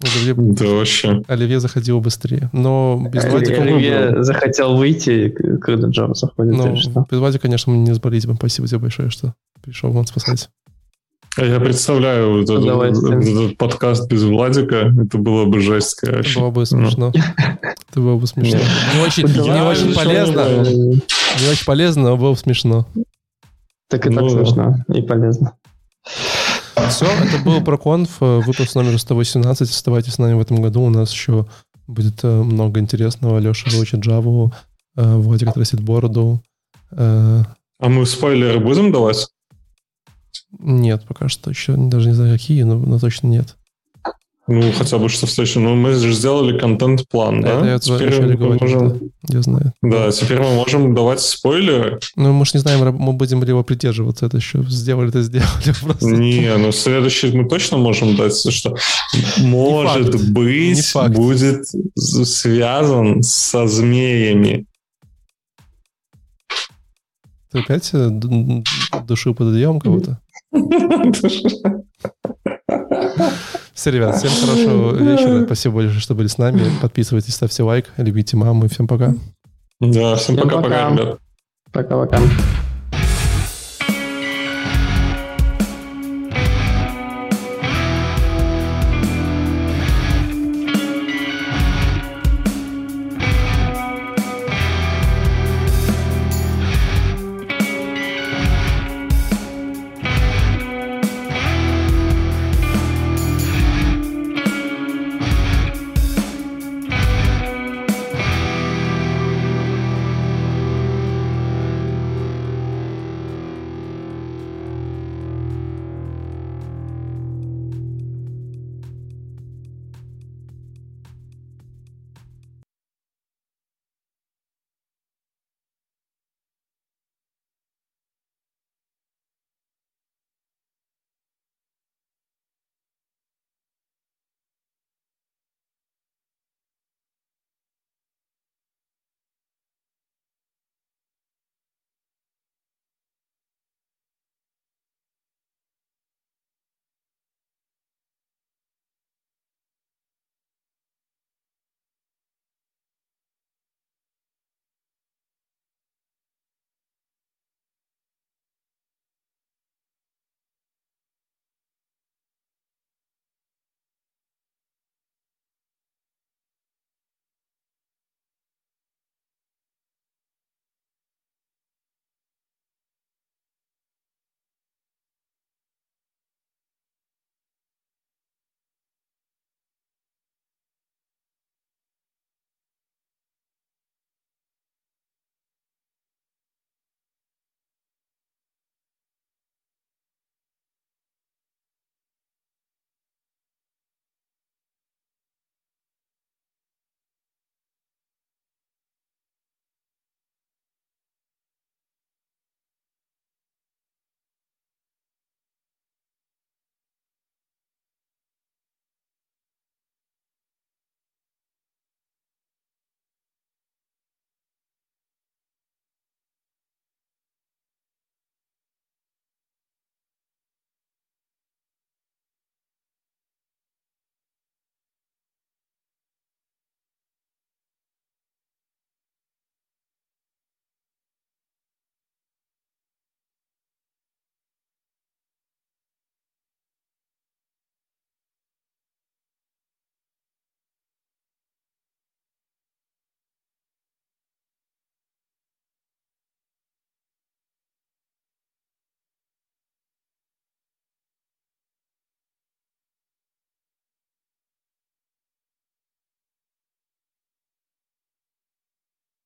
Оливье, Да, вообще. Оливье заходило быстрее. Но без Оливье- Владика... Оливье захотел выйти, когда Java заходит. Ну, без Владика, конечно, мы не сболеть бы. Спасибо тебе большое, что пришел вам спасать. А я представляю этот, этот подкаст без Владика. Это было бы жесть, Это было бы смешно. Это было бы смешно. Не очень, не полезно. Не очень полезно, но было бы смешно. Так и так Ну, смешно и полезно. Все, это был ProConf, э, выпуск номер 118. Оставайтесь с нами в этом году. У нас еще будет э, много интересного. Леша выучит Java, э, Владик отрастит бороду. А мы спойлеры будем давать? Нет, пока что еще даже не знаю, какие, но, но точно нет. Ну, хотя бы что встречу. Ну, мы же сделали контент-план, да? Это я Теперь мы говорил, можем... да. Я знаю. Да, теперь мы можем давать спойлеры. Ну, мы же не знаем, мы будем ли его придерживаться. Это еще сделали, это сделали. Просто. Не, ну следующий мы точно можем дать, что может быть будет связан со змеями. Ты опять э, д- д- душил под одеялом кого-то? Все, ребят, всем хорошего вечера. Спасибо большое, что были с нами. Подписывайтесь, ставьте лайк, любите маму и всем пока. Да, всем пока-пока, пока. ребят. Пока-пока.